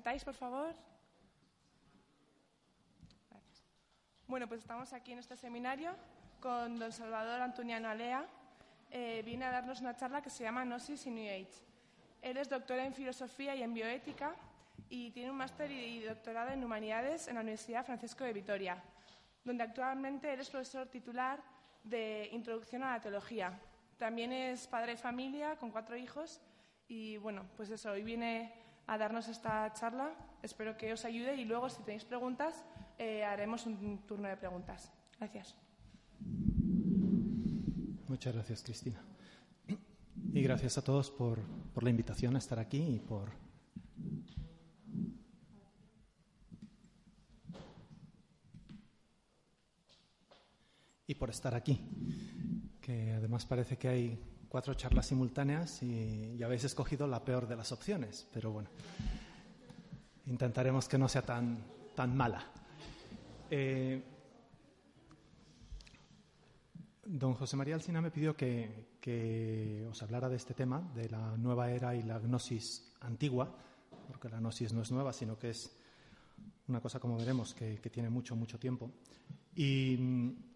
presentáis, por favor. Gracias. Bueno, pues estamos aquí en este seminario con don Salvador Antoniano Alea. Eh, viene a darnos una charla que se llama Gnosis y New Age. Él es doctor en filosofía y en bioética y tiene un máster y doctorado en humanidades en la Universidad Francisco de Vitoria, donde actualmente él es profesor titular de Introducción a la Teología. También es padre de familia con cuatro hijos y bueno, pues eso, hoy viene a darnos esta charla. Espero que os ayude y luego, si tenéis preguntas, eh, haremos un turno de preguntas. Gracias. Muchas gracias, Cristina. Y gracias a todos por, por la invitación a estar aquí y por y por estar aquí. Que además parece que hay cuatro charlas simultáneas y, habéis escogido la peor de las opciones, pero bueno, intentaremos que no sea tan, tan mala. Eh, don José María Alcina me pidió que, os hablara de este tema, de la nueva era y la gnosis antigua, porque la gnosis no es nueva, sino que es una cosa, como veremos, que, que tiene mucho, mucho tiempo. Y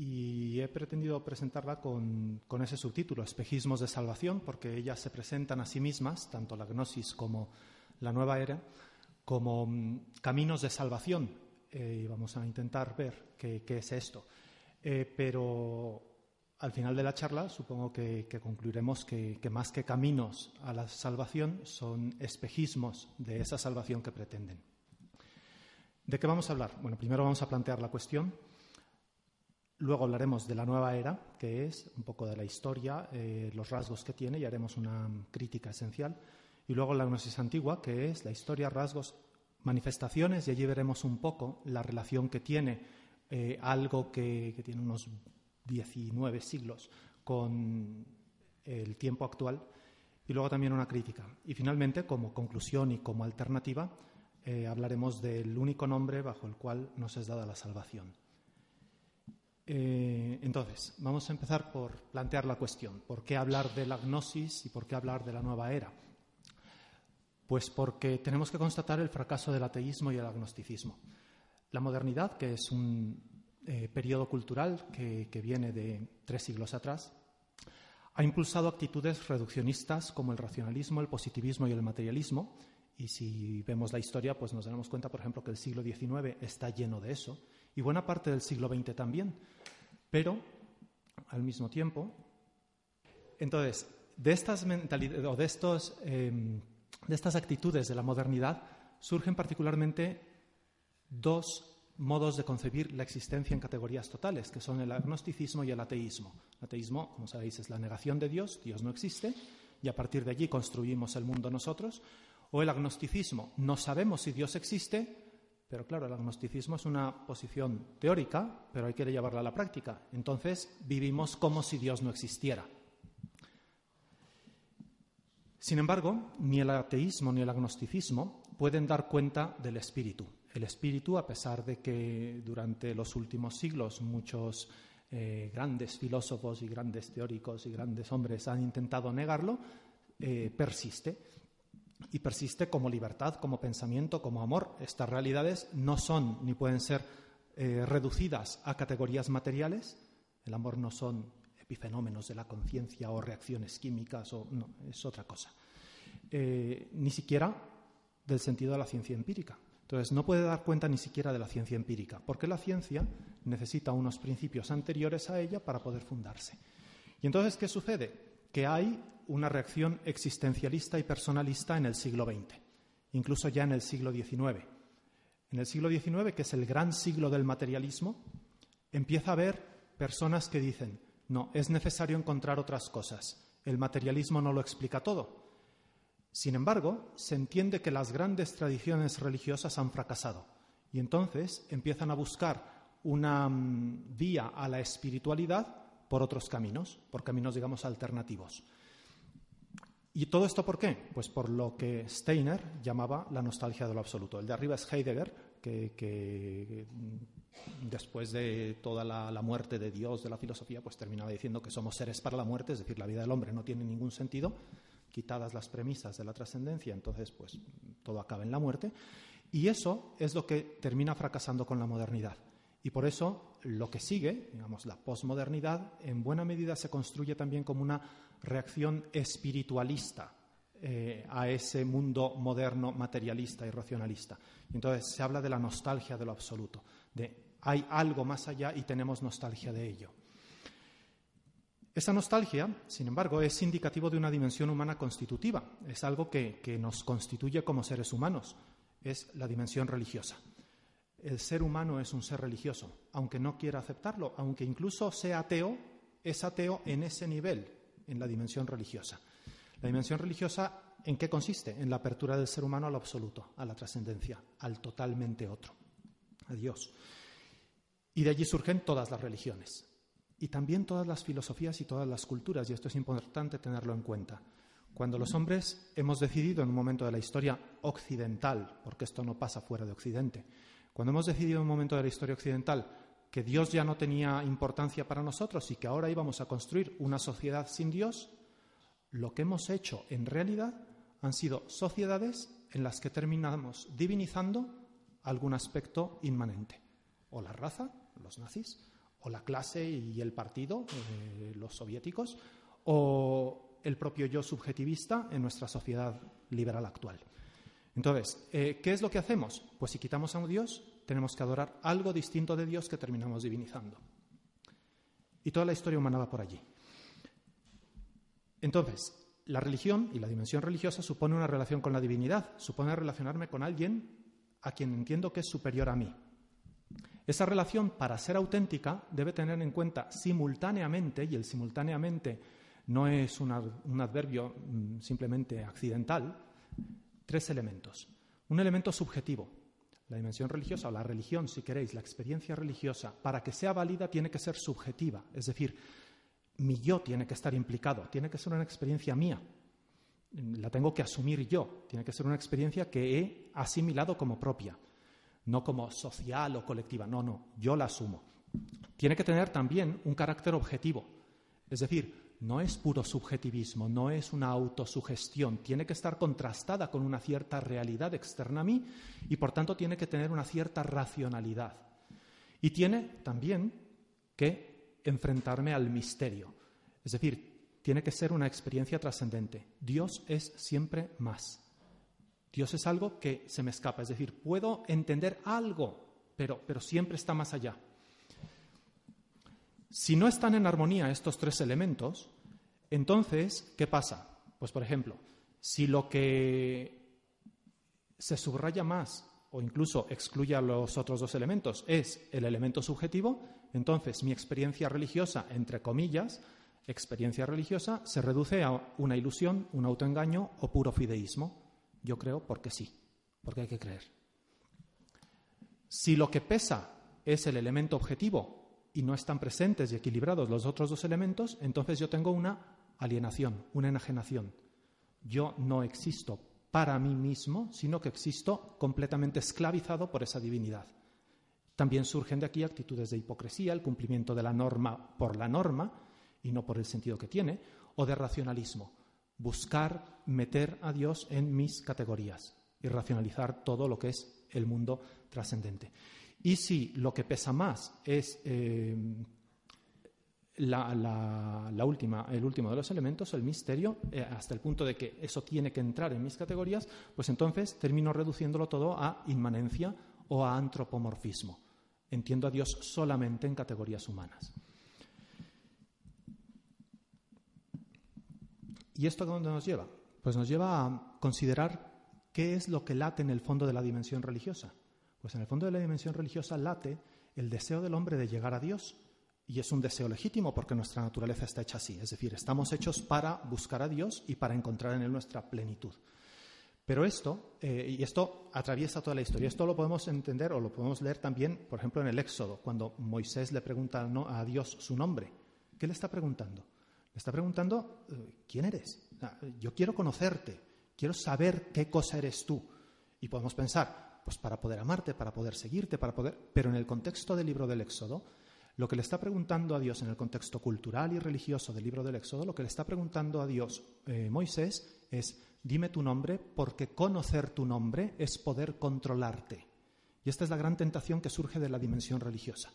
y he pretendido presentarla con, ese subtítulo, Espejismos de Salvación, porque ellas se presentan a sí mismas, tanto la Gnosis como la Nueva Era, como mm, caminos de salvación. Eh, y vamos a intentar ver qué, es esto. Eh, pero al final de la charla supongo que, concluiremos que, que, más que caminos a la salvación son espejismos de esa salvación que pretenden. ¿De qué vamos a hablar? Bueno, primero vamos a plantear la cuestión Luego hablaremos de la nueva era, que es un poco de la historia, eh, los rasgos que tiene y haremos una crítica esencial. Y luego la gnosis antigua, que es la historia, rasgos, manifestaciones, y allí veremos un poco la relación que tiene eh, algo que, tiene unos 19 siglos con el tiempo actual. Y luego también una crítica. Y finalmente, como conclusión y como alternativa, eh, hablaremos del único nombre bajo el cual nos es dada la salvación. Eh, entonces, vamos a empezar por plantear la cuestión. ¿Por qué hablar de la gnosis y por qué hablar de la nueva era? Pues porque tenemos que constatar el fracaso del ateísmo y el agnosticismo. La modernidad, que es un eh, periodo cultural que, viene de tres siglos atrás, ha impulsado actitudes reduccionistas como el racionalismo, el positivismo y el materialismo. Y si vemos la historia, pues nos daremos cuenta, por ejemplo, que el siglo XIX está lleno de eso y buena parte del siglo XX también. Pero, al mismo tiempo, entonces, de estas, o de, estos, em, de estas actitudes de la modernidad surgen particularmente dos modos de concebir la existencia en categorías totales, que son el agnosticismo y el ateísmo. El ateísmo, como sabéis, es la negación de Dios, Dios no existe, y a partir de allí construimos el mundo nosotros. O el agnosticismo, no sabemos si Dios existe, pero claro, el agnosticismo es una posición teórica, pero hay que llevarla a la práctica. Entonces vivimos como si Dios no existiera. Sin embargo, ni el ateísmo ni el agnosticismo pueden dar cuenta del espíritu. El espíritu, a pesar de que durante los últimos siglos muchos eh, grandes filósofos y grandes teóricos y grandes hombres han intentado negarlo, eh, persiste y persiste como libertad, como pensamiento, como amor. Estas realidades no son ni pueden ser eh, reducidas a categorías materiales. El amor no son epifenómenos de la conciencia o reacciones químicas, o, no, es otra cosa. Eh, ni siquiera del sentido de la ciencia empírica. Entonces, no puede dar cuenta ni siquiera de la ciencia empírica, porque la ciencia necesita unos principios anteriores a ella para poder fundarse. ¿Y entonces qué sucede? Que hay una reacción existencialista y personalista en el siglo XX, incluso ya en el siglo XIX. En el siglo XIX, que es el gran siglo del materialismo, empieza a haber personas que dicen, no, es necesario encontrar otras cosas. El materialismo no lo explica todo. Sin embargo, se entiende que las grandes tradiciones religiosas han fracasado y entonces empiezan a buscar una mm, vía a la espiritualidad por otros caminos, por caminos, digamos, alternativos. ¿Y todo esto por qué? Pues por lo que Steiner llamaba la nostalgia de lo absoluto. El de arriba es Heidegger, que, después de toda la, la, muerte de Dios, de la filosofía, pues terminaba diciendo que somos seres para la muerte, es decir, la vida del hombre no tiene ningún sentido. quitadas las premisas de la trascendencia, entonces pues todo acaba en la muerte. Y eso es lo que termina fracasando con la modernidad. Y por eso lo que sigue, digamos, la posmodernidad, en buena medida se construye también como una reacción espiritualista eh, a ese mundo moderno, materialista y racionalista. Entonces se habla de la nostalgia de lo absoluto, de hay algo más allá y tenemos nostalgia de ello. Esa nostalgia, sin embargo, es indicativo de una dimensión humana constitutiva, es algo que nos constituye como seres humanos, es la dimensión religiosa. El ser humano es un ser religioso, aunque no quiera aceptarlo, aunque incluso sea ateo, es ateo en ese nivel, en la dimensión religiosa. La dimensión religiosa, ¿en qué consiste? En la apertura del ser humano al absoluto, a la trascendencia, al totalmente otro, a Dios. Y de allí surgen todas las religiones y también todas las filosofías y todas las culturas, y esto es importante tenerlo en cuenta. Cuando los hombres hemos decidido en un momento de la historia occidental, porque esto no pasa fuera de Occidente, cuando hemos decidido en un momento de la historia occidental que Dios ya no tenía importancia para nosotros y que ahora íbamos a construir una sociedad sin Dios, lo que hemos hecho en realidad han sido sociedades en las que terminamos divinizando algún aspecto inmanente, o la raza, los nazis, o la clase y el partido, eh, los soviéticos, o el propio yo subjetivista en nuestra sociedad liberal actual. Entonces, eh, ¿qué es lo que hacemos? Pues si quitamos a un Dios, tenemos que adorar algo distinto de Dios que terminamos divinizando. Y toda la historia humana va por allí. Entonces, la religión y la dimensión religiosa supone una relación con la divinidad, supone relacionarme con alguien a quien entiendo que es superior a mí. Esa relación, para ser auténtica, debe tener en cuenta simultáneamente, y el simultáneamente no es un, adverbio mm, simplemente accidental, tres elementos. Un elemento subjetivo, la dimensión religiosa o la religión, si queréis, la experiencia religiosa, para que sea válida tiene que ser subjetiva, es decir, mi yo tiene que estar implicado, tiene que ser una experiencia mía, la tengo que asumir yo, tiene que ser una experiencia que he asimilado como propia, no como social o colectiva, no, no, yo la asumo. Tiene que tener también un carácter objetivo, es decir, no es puro subjetivismo, no es una autosugestión, tiene que estar contrastada con una cierta realidad externa a mí y por tanto tiene que tener una cierta racionalidad. Y tiene también que enfrentarme al misterio. Es decir, tiene que ser una experiencia trascendente. Dios es siempre más. Dios es algo que se me escapa. Es decir, puedo entender algo, pero, pero siempre está más allá. Si no están en armonía estos tres elementos, entonces, ¿qué pasa? Pues, por ejemplo, si lo que se subraya más o incluso excluye a los otros dos elementos es el elemento subjetivo, entonces mi experiencia religiosa, entre comillas, experiencia religiosa, se reduce a una ilusión, un autoengaño o puro fideísmo. Yo creo porque sí, porque hay que creer. Si lo que pesa es el elemento objetivo y no están presentes y equilibrados los otros dos elementos, entonces yo tengo una alienación, una enajenación. Yo no existo para mí mismo, sino que existo completamente esclavizado por esa divinidad. También surgen de aquí actitudes de hipocresía, el cumplimiento de la norma por la norma y no por el sentido que tiene, o de racionalismo, buscar meter a Dios en mis categorías y racionalizar todo lo que es el mundo trascendente. Y si lo que pesa más es eh, la, última, el último de los elementos, el misterio, eh, hasta el punto de que eso tiene que entrar en mis categorías, pues entonces termino reduciéndolo todo a inmanencia o a antropomorfismo. Entiendo a Dios solamente en categorías humanas. ¿Y esto a dónde nos lleva? Pues nos lleva a considerar qué es lo que late en el fondo de la dimensión religiosa. Pues en el fondo de la dimensión religiosa late el deseo del hombre de llegar a Dios, y es un deseo legítimo porque nuestra naturaleza está hecha así. Es decir, estamos hechos para buscar a Dios y para encontrar en Él nuestra plenitud. Pero esto, eh, y esto atraviesa toda la historia, esto lo podemos entender o lo podemos leer también, por ejemplo, en el Éxodo, cuando Moisés le pregunta a Dios su nombre. ¿Qué le está preguntando? Le está preguntando, eh, ¿quién eres? Yo quiero conocerte, quiero saber qué cosa eres tú. Y podemos pensar, pues para poder amarte, para poder seguirte, para poder... Pero en el contexto del libro del Éxodo, Lo que le está preguntando a Dios en el contexto cultural y religioso del libro del Éxodo, lo que le está preguntando a Dios eh, Moisés es, dime tu nombre, porque conocer tu nombre es poder controlarte. Y esta es la gran tentación que surge de la dimensión religiosa.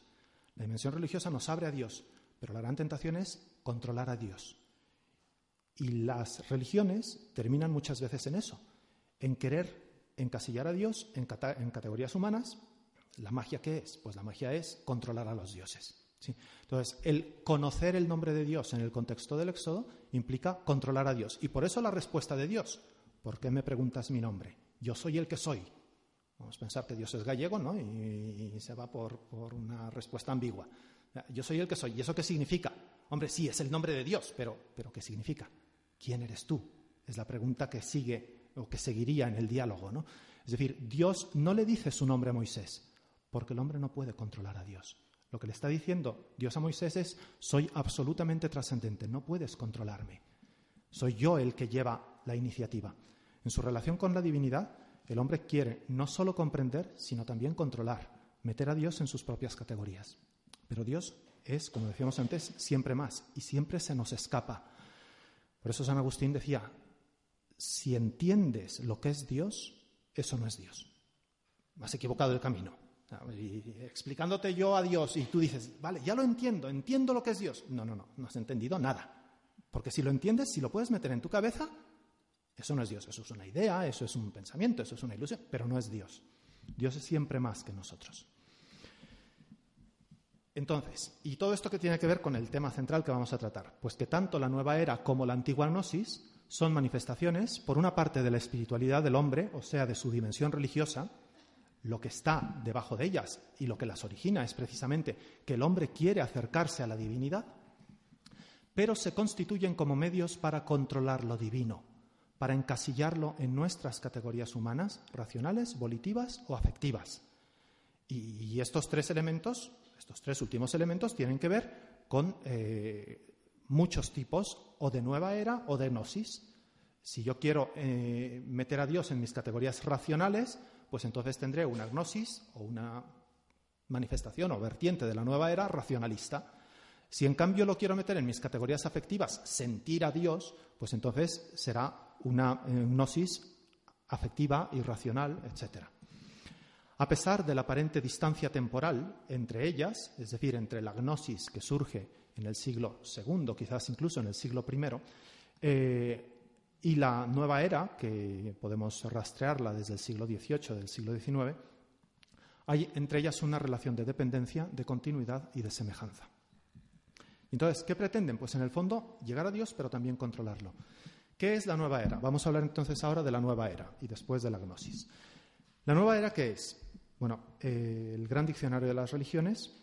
La dimensión religiosa nos abre a Dios, pero la gran tentación es controlar a Dios. Y las religiones terminan muchas veces en eso, en querer encasillar a Dios en, categorías humanas. ¿La magia qué es? Pues la magia es controlar a los dioses. Entonces, el conocer el nombre de Dios en el contexto del Éxodo implica controlar a Dios. Y por eso la respuesta de Dios, ¿por qué me preguntas mi nombre? Yo soy el que soy. Vamos a pensar que Dios es gallego, ¿no? Y, se va por, por, una respuesta ambigua. Yo soy el que soy. ¿Y eso qué significa? Hombre, sí, es el nombre de Dios, pero, pero ¿qué significa? ¿Quién eres tú? Es la pregunta que sigue o que seguiría en el diálogo, ¿no? Es decir, Dios no le dice su nombre a Moisés, porque el hombre no puede controlar a Dios. Lo que le está diciendo Dios a Moisés es, soy absolutamente trascendente, no puedes controlarme. Soy yo el que lleva la iniciativa. En su relación con la divinidad, el hombre quiere no solo comprender, sino también controlar, meter a Dios en sus propias categorías. Pero Dios es, como decíamos antes, siempre más y siempre se nos escapa. Por eso San Agustín decía, si entiendes lo que es Dios, eso no es Dios. Has equivocado el camino. Explicándote yo a Dios y tú dices, vale, ya lo entiendo, entiendo lo que es Dios. No, no, no, no has entendido nada. Porque si lo entiendes, si lo puedes meter en tu cabeza, eso no es Dios, eso es una idea, eso es un pensamiento, eso es una ilusión, pero no es Dios. Dios es siempre más que nosotros. Entonces, ¿y todo esto que tiene que ver con el tema central que vamos a tratar? Pues que tanto la nueva era como la antigua gnosis son manifestaciones, por una parte, de la espiritualidad del hombre, o sea, de su dimensión religiosa, lo que está debajo de ellas y lo que las origina es precisamente que el hombre quiere acercarse a la divinidad, pero se constituyen como medios para controlar lo divino, para encasillarlo en nuestras categorías humanas, racionales, volitivas o afectivas. Y, estos tres elementos, estos tres últimos elementos, tienen que ver con eh, muchos tipos o de nueva era o de gnosis. Si yo quiero eh, meter a Dios en mis categorías racionales, pues entonces tendré una gnosis o una manifestación o vertiente de la nueva era racionalista. Si en cambio lo quiero meter en mis categorías afectivas, sentir a Dios, pues entonces será una eh, gnosis afectiva, irracional, etc. A pesar de la aparente distancia temporal entre ellas, es decir, entre la gnosis que surge en el siglo II, quizás incluso en el siglo I, eh, y la nueva era, que podemos rastrearla desde el siglo XVIII, del siglo XIX, hay entre ellas una relación de dependencia, de continuidad y de semejanza. Entonces, ¿qué pretenden? Pues en el fondo llegar a Dios, pero también controlarlo. ¿Qué es la nueva era? Vamos a hablar entonces ahora de la nueva era y después de la gnosis. ¿La nueva era qué es? Bueno, eh, el gran diccionario de las religiones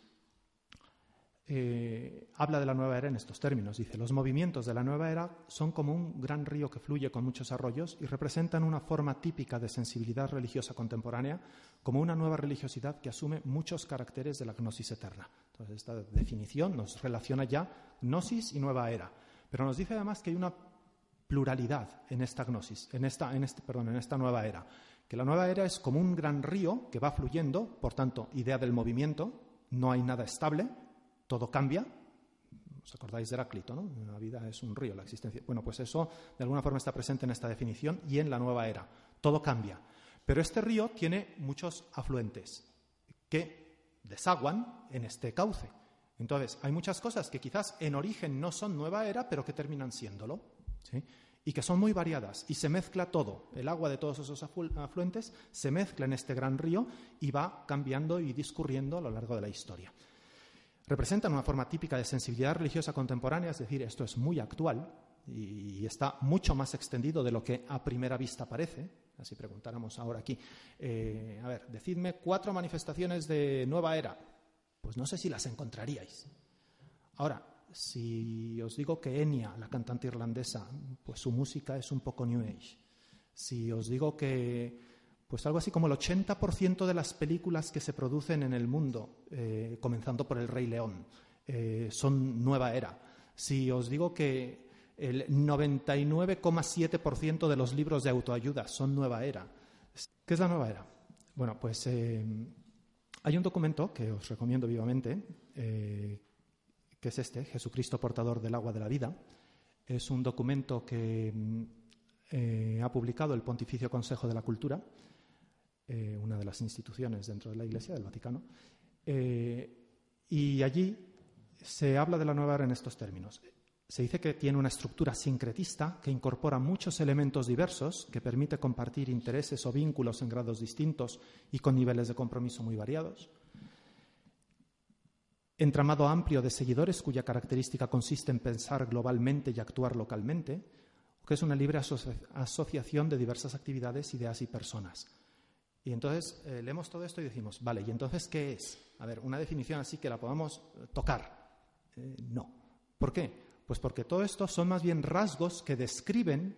eh, habla de la nueva era en estos términos. Dice, los movimientos de la nueva era son como un gran río que fluye con muchos arroyos y representan una forma típica de sensibilidad religiosa contemporánea, como una nueva religiosidad que asume muchos caracteres de la gnosis eterna. Entonces, esta definición nos relaciona ya gnosis y nueva era. Pero nos dice además que hay una pluralidad en esta gnosis, en esta, en este, perdón, en esta nueva era. Que la nueva era es como un gran río que va fluyendo, por tanto, idea del movimiento, no hay nada estable, todo cambia. ¿Os acordáis de Heráclito? ¿no? La vida es un río, la existencia. Bueno, pues eso de alguna forma está presente en esta definición y en la nueva era. Todo cambia. Pero este río tiene muchos afluentes que desaguan en este cauce. Entonces, hay muchas cosas que quizás en origen no son nueva era, pero que terminan siéndolo y que son muy variadas y se mezcla todo. El agua de todos esos afluentes se mezcla en este gran río y va cambiando y discurriendo a lo largo de la historia. Representan una forma típica de sensibilidad religiosa contemporánea, es decir, esto es muy actual y está mucho más extendido de lo que a primera vista parece. Así preguntáramos ahora aquí. Eh, a ver, decidme cuatro manifestaciones de nueva era. Pues no sé si las encontraríais. Ahora, si os digo que Enya, la cantante irlandesa, pues su música es un poco New Age. Si os digo que pues algo así como el 80% de las películas que se producen en el mundo, eh, comenzando por El Rey León, eh, son nueva era. Si os digo que el 99,7% de los libros de autoayuda son nueva era. ¿Qué es la nueva era? Bueno, pues eh, Hay un documento que os recomiendo vivamente, que es este, Jesucristo portador del agua de la vida. Es un documento que ha publicado el Pontificio Consejo de la Cultura, eh, una de las instituciones dentro de la Iglesia del Vaticano, y allí se habla de la nueva era en estos términos. Se dice que tiene una estructura sincretista que incorpora muchos elementos diversos, que permite compartir intereses o vínculos en grados distintos y con niveles de compromiso muy variados. Entramado amplio de seguidores cuya característica consiste en pensar globalmente y actuar localmente, que es una libre asociación de diversas actividades, ideas y personas. Y entonces eh, leemos todo esto y decimos, vale, ¿y entonces qué es? A ver, una definición así que la podamos tocar. Eh, no. ¿Por qué? Pues porque todo esto son más bien rasgos que describen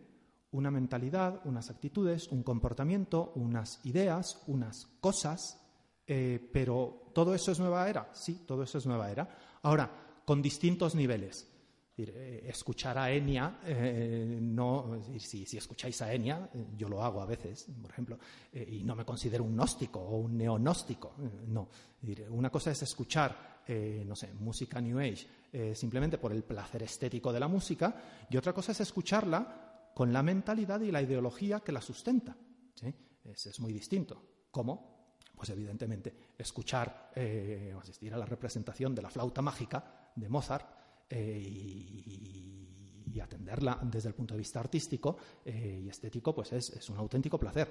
una mentalidad, unas actitudes, un comportamiento, unas ideas, unas cosas, eh, pero todo eso es nueva era, sí, todo eso es nueva era. Ahora, con distintos niveles. Eh, escuchar a Enya, eh, no, si, escucháis a Enya, yo lo hago a veces, por ejemplo, y no me considero un gnóstico o un neonóstico, no. Una cosa es escuchar eh, no sé, música New Age, eh, simplemente por el placer estético de la música, y otra cosa es escucharla con la mentalidad y la ideología que la sustenta. Es, muy distinto. ¿Cómo? Pues evidentemente escuchar eh, o asistir a la representación de la flauta mágica de Mozart y, y, atenderla desde el punto de vista artístico y estético, pues es, un auténtico placer.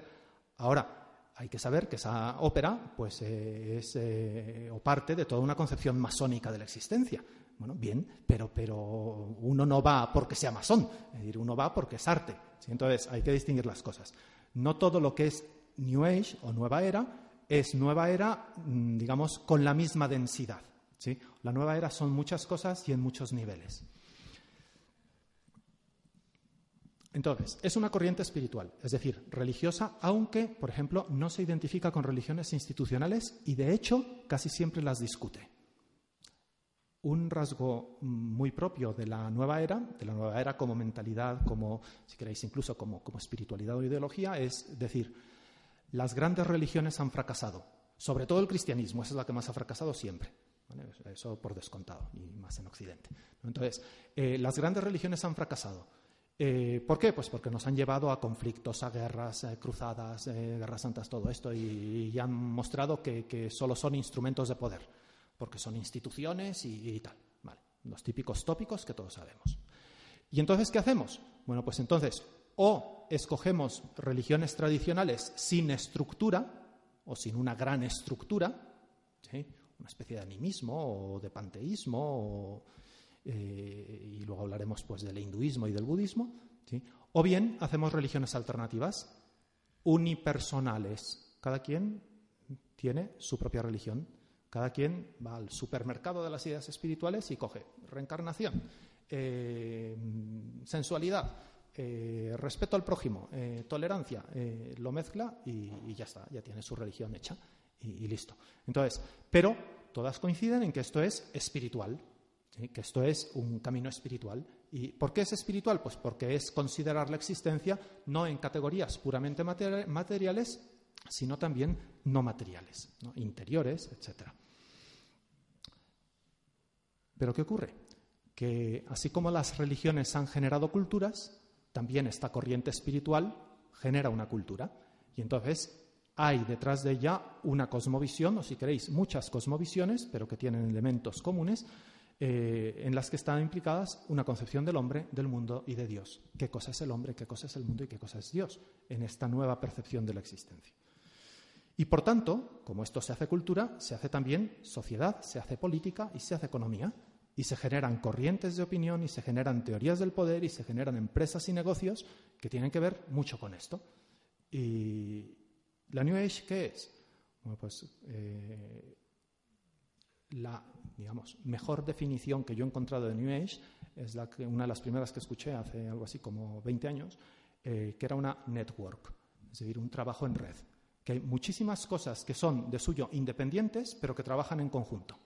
Ahora, hay que saber que esa ópera pues, eh, es eh, o parte de toda una concepción masónica de la existencia. Bueno, bien, pero, pero uno no va porque sea masón, es decir, uno va porque es arte. Entonces hay que distinguir las cosas. No todo lo que es New Age o Nueva Era es Nueva Era, mm, digamos, con la misma densidad. La Nueva Era son muchas cosas y en muchos niveles. Entonces, es una corriente espiritual, es decir, religiosa, aunque, por ejemplo, no se identifica con religiones institucionales y, de hecho, casi siempre las discute. Un rasgo muy propio de la nueva era, de la nueva era como mentalidad, como, si queréis, incluso como, espiritualidad o ideología, es decir, las grandes religiones han fracasado, sobre todo el cristianismo, esa es la que más ha fracasado siempre. Eso por descontado, y más en Occidente. Entonces, eh, las grandes religiones han fracasado eh, ¿Por qué? Pues porque nos han llevado a conflictos, a guerras, eh, cruzadas, guerras santas, todo esto, y, han mostrado que, solo son instrumentos de poder, porque son instituciones y, tal. los típicos tópicos que todos sabemos. ¿Y entonces qué hacemos? Bueno, pues entonces o escogemos religiones tradicionales sin estructura o sin una gran estructura, una especie de animismo o de panteísmo eh, y luego hablaremos pues del hinduismo y del budismo, o bien hacemos religiones alternativas unipersonales. Cada quien tiene su propia religión. Cada quien va al supermercado de las ideas espirituales y coge reencarnación, eh, sensualidad, eh, respeto al prójimo, tolerancia, lo mezcla y, ya está, ya tiene su religión hecha y listo. Entonces, pero todas coinciden en que esto es espiritual, que esto es un camino espiritual. ¿Y por qué es espiritual? Pues porque es considerar la existencia no en categorías puramente materiales, sino también no materiales, interiores, etc. Pero ¿qué ocurre? Que así como las religiones han generado culturas, también esta corriente espiritual genera una cultura. Y entonces hay detrás de ella una cosmovisión, o si queréis, muchas cosmovisiones, pero que tienen elementos comunes, eh, en las que están implicadas una concepción del hombre, del mundo y de Dios. ¿Qué cosa es el hombre, qué cosa es el mundo y qué cosa es Dios en esta nueva percepción de la existencia? Y por tanto, como esto se hace cultura, se hace también sociedad, se hace política y se hace economía. Y se generan corrientes de opinión y se generan teorías del poder y se generan empresas y negocios que tienen que ver mucho con esto. ¿Y la New Age qué es? Bueno, pues eh, la digamos, mejor definición que yo he encontrado de New Age es la que, una de las primeras que escuché hace algo así como 20 años, eh, que era una network, es decir, un trabajo en red. Que hay muchísimas cosas que son de suyo independientes, pero que trabajan en conjunto.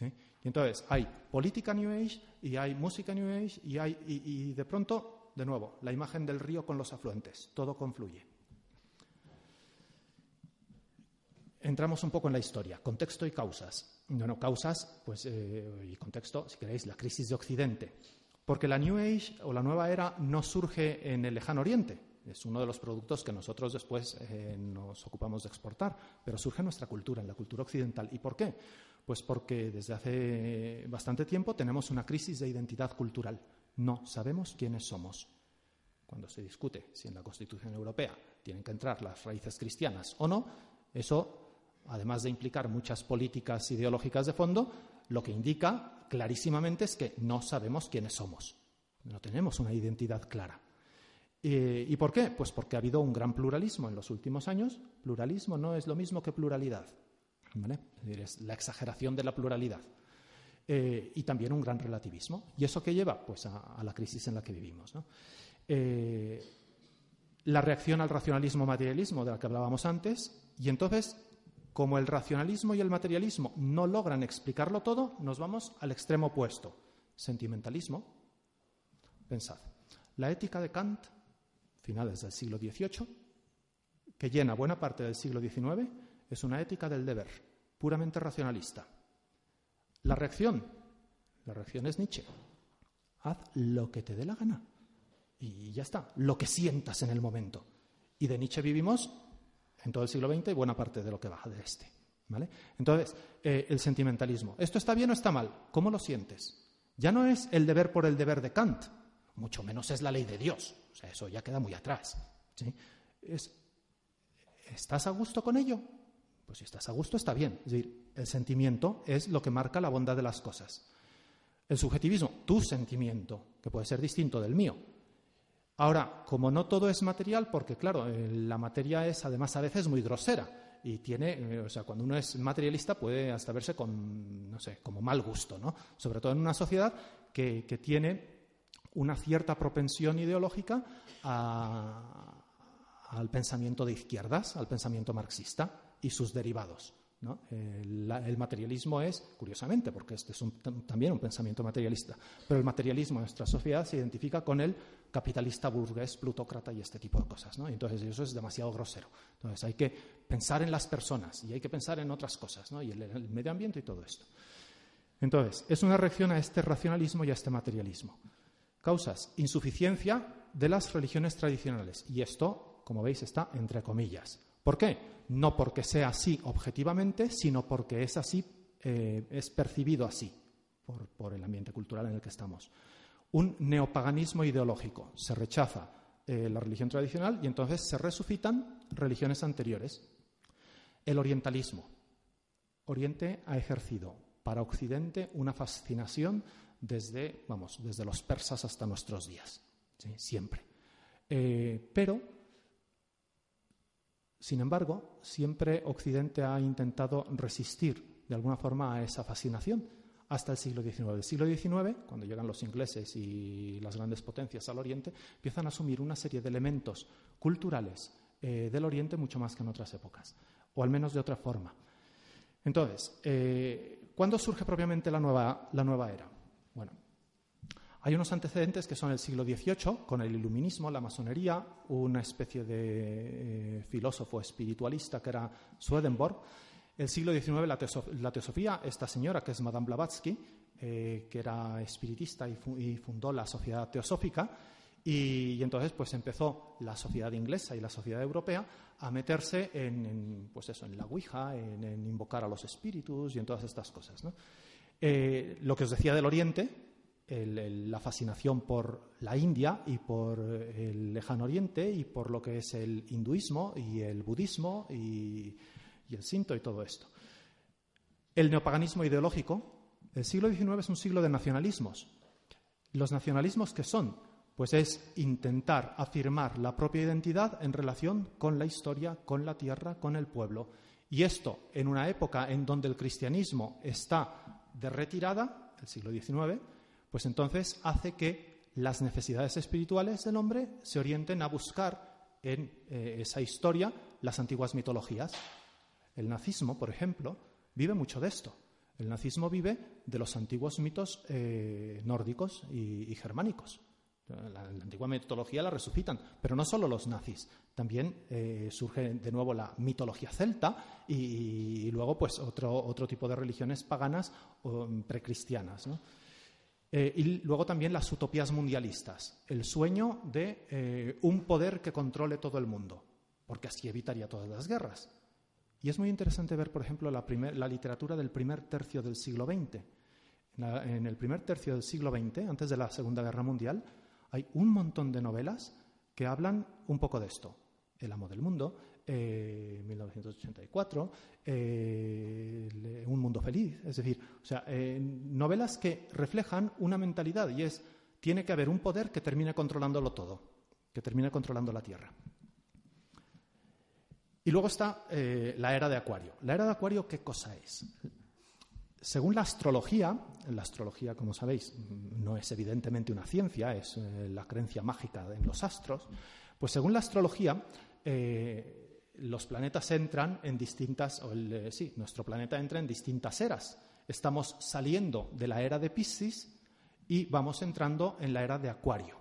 Y entonces hay política New Age y hay música New Age y, hay, y de pronto, de nuevo, la imagen del río con los afluentes, todo confluye. Entramos un poco en la historia, contexto y causas. Bueno, causas, pues, eh, y contexto, si queréis, la crisis de Occidente. Porque la New Age o la nueva era no surge en el lejano oriente, es uno de los productos que nosotros después eh, nos ocupamos de exportar, pero surge en nuestra cultura, en la cultura occidental. ¿Y por qué? Pues porque desde hace bastante tiempo tenemos una crisis de identidad cultural. No sabemos quiénes somos. Cuando se discute si en la Constitución Europea tienen que entrar las raíces cristianas o no, eso además de implicar muchas políticas ideológicas de fondo, lo que indica clarísimamente es que no sabemos quiénes somos. No tenemos una identidad clara. Eh, ¿Y por qué? Pues porque ha habido un gran pluralismo en los últimos años. Pluralismo no es lo mismo que pluralidad. Es, la exageración de la pluralidad. Eh, y también un gran relativismo. ¿Y eso qué lleva? Pues a, la crisis en la que vivimos. Eh, la reacción al racionalismo materialismo de la que hablábamos antes, y entonces como el racionalismo y el materialismo no logran explicarlo todo, nos vamos al extremo opuesto. Sentimentalismo. Pensad, la ética de Kant, finales del siglo XVIII, que llena buena parte del siglo XIX, es una ética del deber, puramente racionalista. La reacción, la reacción es Nietzsche. Haz lo que te dé la gana. Y ya está, lo que sientas en el momento. Y de Nietzsche vivimos en todo el siglo XX y buena parte de lo que baja del este. ¿vale? Entonces, eh, el sentimentalismo. ¿Esto está bien o está mal? ¿Cómo lo sientes? Ya no es el deber por el deber de Kant, mucho menos es la ley de Dios. O sea, eso ya queda muy atrás. ¿Estás a gusto con ello? Pues si estás a gusto, está bien. Es decir, el sentimiento es lo que marca la bondad de las cosas. El subjetivismo, tu sentimiento, que puede ser distinto del mío, Ahora, como no todo es material, porque claro, eh, la materia es además a veces muy grosera y tiene, eh, o sea, cuando uno es materialista puede hasta verse con, no sé, como mal gusto, ¿no? Sobre todo en una sociedad que, tiene una cierta propensión ideológica al pensamiento de izquierdas, al pensamiento marxista y sus derivados. El, materialismo es, curiosamente, porque este es también un pensamiento materialista, pero el materialismo en nuestra sociedad se identifica con el capitalista burgués, plutócrata y este tipo de cosas. ¿no? Entonces eso es demasiado grosero. Entonces hay que pensar en las personas y hay que pensar en otras cosas, ¿no? y el, medio ambiente y todo esto. Entonces, es una reacción a este racionalismo y a este materialismo. Causas, insuficiencia de las religiones tradicionales. Y esto, como veis, está entre comillas. ¿Por qué? No porque sea así objetivamente, sino porque es así, eh, es percibido así por, el ambiente cultural en el que estamos. Un neopaganismo ideológico. Se rechaza eh, la religión tradicional y entonces se resucitan religiones anteriores. El orientalismo. Oriente ha ejercido para Occidente una fascinación desde, vamos, desde los persas hasta nuestros días, siempre. Eh, pero sin embargo, siempre Occidente ha intentado resistir de alguna forma a esa fascinación hasta el siglo XIX. El siglo XIX, cuando llegan los ingleses y las grandes potencias al Oriente, empiezan a asumir una serie de elementos culturales eh, del Oriente mucho más que en otras épocas, o al menos de otra forma. Entonces, eh, ¿cuándo surge propiamente la nueva, la nueva era? Bueno, hay unos antecedentes que son el siglo XVIII, con el iluminismo, la masonería, una especie de eh, filósofo espiritualista que era Swedenborg. El siglo XIX, la, teosofía, esta señora que es Madame Blavatsky, eh, que era espiritista y, fundó la Sociedad Teosófica, y, entonces pues empezó la sociedad inglesa y la sociedad europea a meterse en, pues eso, en la Ouija, en, invocar a los espíritus y en todas estas cosas. Eh, lo que os decía del Oriente, la fascinación por la India y por el lejano oriente y por lo que es el hinduismo y el budismo y, el sinto y todo esto. El neopaganismo ideológico, el siglo XIX es un siglo de nacionalismos. ¿Los nacionalismos qué son? Pues es intentar afirmar la propia identidad en relación con la historia, con la tierra, con el pueblo. Y esto en una época en donde el cristianismo está de retirada, el siglo XIX, pues entonces hace que las necesidades espirituales del hombre se orienten a buscar en eh, esa historia las antiguas mitologías. El nazismo, por ejemplo, vive mucho de esto. El nazismo vive de los antiguos mitos eh, nórdicos y, germánicos. La, antigua mitología la resucitan, pero no solo los nazis, también eh, surge de nuevo la mitología celta y, luego pues otro, otro, tipo de religiones paganas o precristianas. Eh, y luego también las utopías mundialistas, el sueño de un poder que controle todo el mundo, porque así evitaría todas las guerras. Y es muy interesante ver, por ejemplo, la, literatura del primer tercio del siglo XX. En, el primer tercio del siglo XX, antes de la Segunda Guerra Mundial, hay un montón de novelas que hablan un poco de esto. El amo del mundo, 1984, eh, eh, Un mundo feliz. Es decir, o sea, eh, novelas que reflejan una mentalidad y es, tiene que haber un poder que termine controlándolo todo, que termine controlando la Tierra. Y luego está eh, la era de Acuario. ¿La era de Acuario qué cosa es? Según la astrología, la astrología, como sabéis, no es evidentemente una ciencia, es eh, la creencia mágica en los astros, pues según la astrología, eh, los planetas entran en distintas, o sí, nuestro planeta entra en distintas eras. Estamos saliendo de la era de Piscis y vamos entrando en la era de Acuario.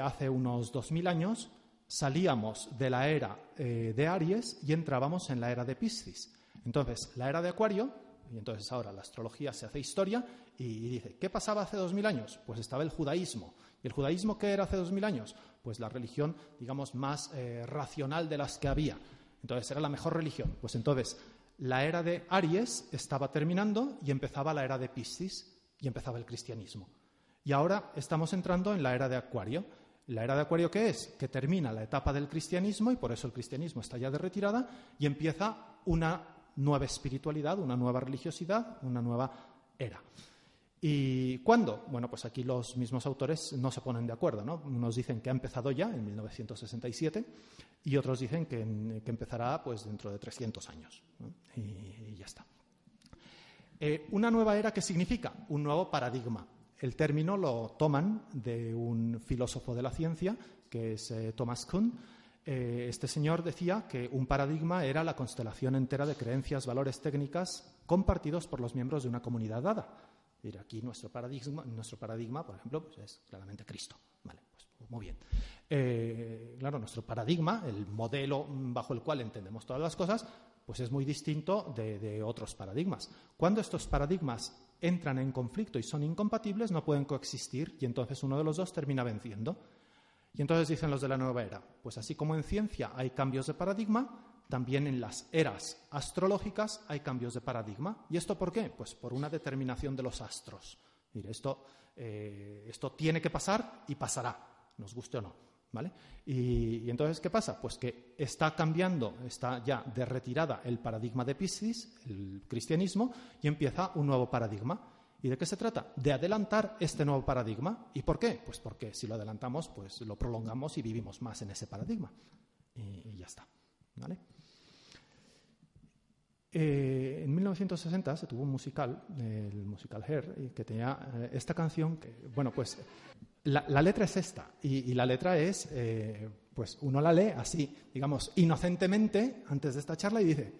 hace unos 2000 años salíamos de la era eh, de Aries y entrábamos en la era de Piscis. Entonces, la era de Acuario, y entonces ahora la astrología se hace historia y, dice, ¿qué pasaba hace dos mil años? Pues estaba el judaísmo. ¿Y el judaísmo qué era hace dos mil años? Pues la religión, digamos, más eh, racional de las que había. Entonces, era la mejor religión. Pues entonces, la era de Aries estaba terminando y empezaba la era de Piscis y empezaba el cristianismo. Y ahora estamos entrando en la era de Acuario. La era de Acuario, ¿qué es? Que termina la etapa del cristianismo y por eso el cristianismo está ya de retirada y empieza una nueva espiritualidad, una nueva religiosidad, una nueva era. ¿Y cuándo? Bueno, pues aquí los mismos autores no se ponen de acuerdo. ¿no? Unos dicen que ha empezado ya en 1967 y otros dicen que, empezará pues, dentro de 300 años. Y, ya está. Eh, ¿Una nueva era qué significa? Un nuevo paradigma. El término lo toman de un filósofo de la ciencia, que es eh, Thomas Kuhn. Eh, este señor decía que un paradigma era la constelación entera de creencias, valores, técnicas compartidos por los miembros de una comunidad dada. Aquí nuestro paradigma, nuestro paradigma por ejemplo, pues es claramente Cristo. Vale, pues muy bien. Eh, claro, nuestro paradigma, el modelo bajo el cual entendemos todas las cosas, pues es muy distinto de otros paradigmas. Cuando estos paradigmas entran en conflicto y son incompatibles, no pueden coexistir y entonces uno de los dos termina venciendo. Y entonces dicen los de la nueva era, pues así como en ciencia hay cambios de paradigma, también en las eras astrológicas hay cambios de paradigma. ¿Y esto por qué? Pues por una determinación de los astros. Mire, esto, eh, esto tiene que pasar y pasará, nos guste o no. ¿Vale? Y, entonces, ¿qué pasa? Pues que está cambiando, está ya de retirada el paradigma de Piscis, el cristianismo, y empieza un nuevo paradigma. ¿Y de qué se trata? De adelantar este nuevo paradigma. ¿Y por qué? Pues porque si lo adelantamos, pues lo prolongamos y vivimos más en ese paradigma. Y, ya está. Eh, en 1960 se tuvo un musical, el musical Hair, que tenía eh, esta canción que, bueno, pues la, letra es esta, y, la letra es, eh, pues uno la lee así, digamos, inocentemente antes de esta charla y dice,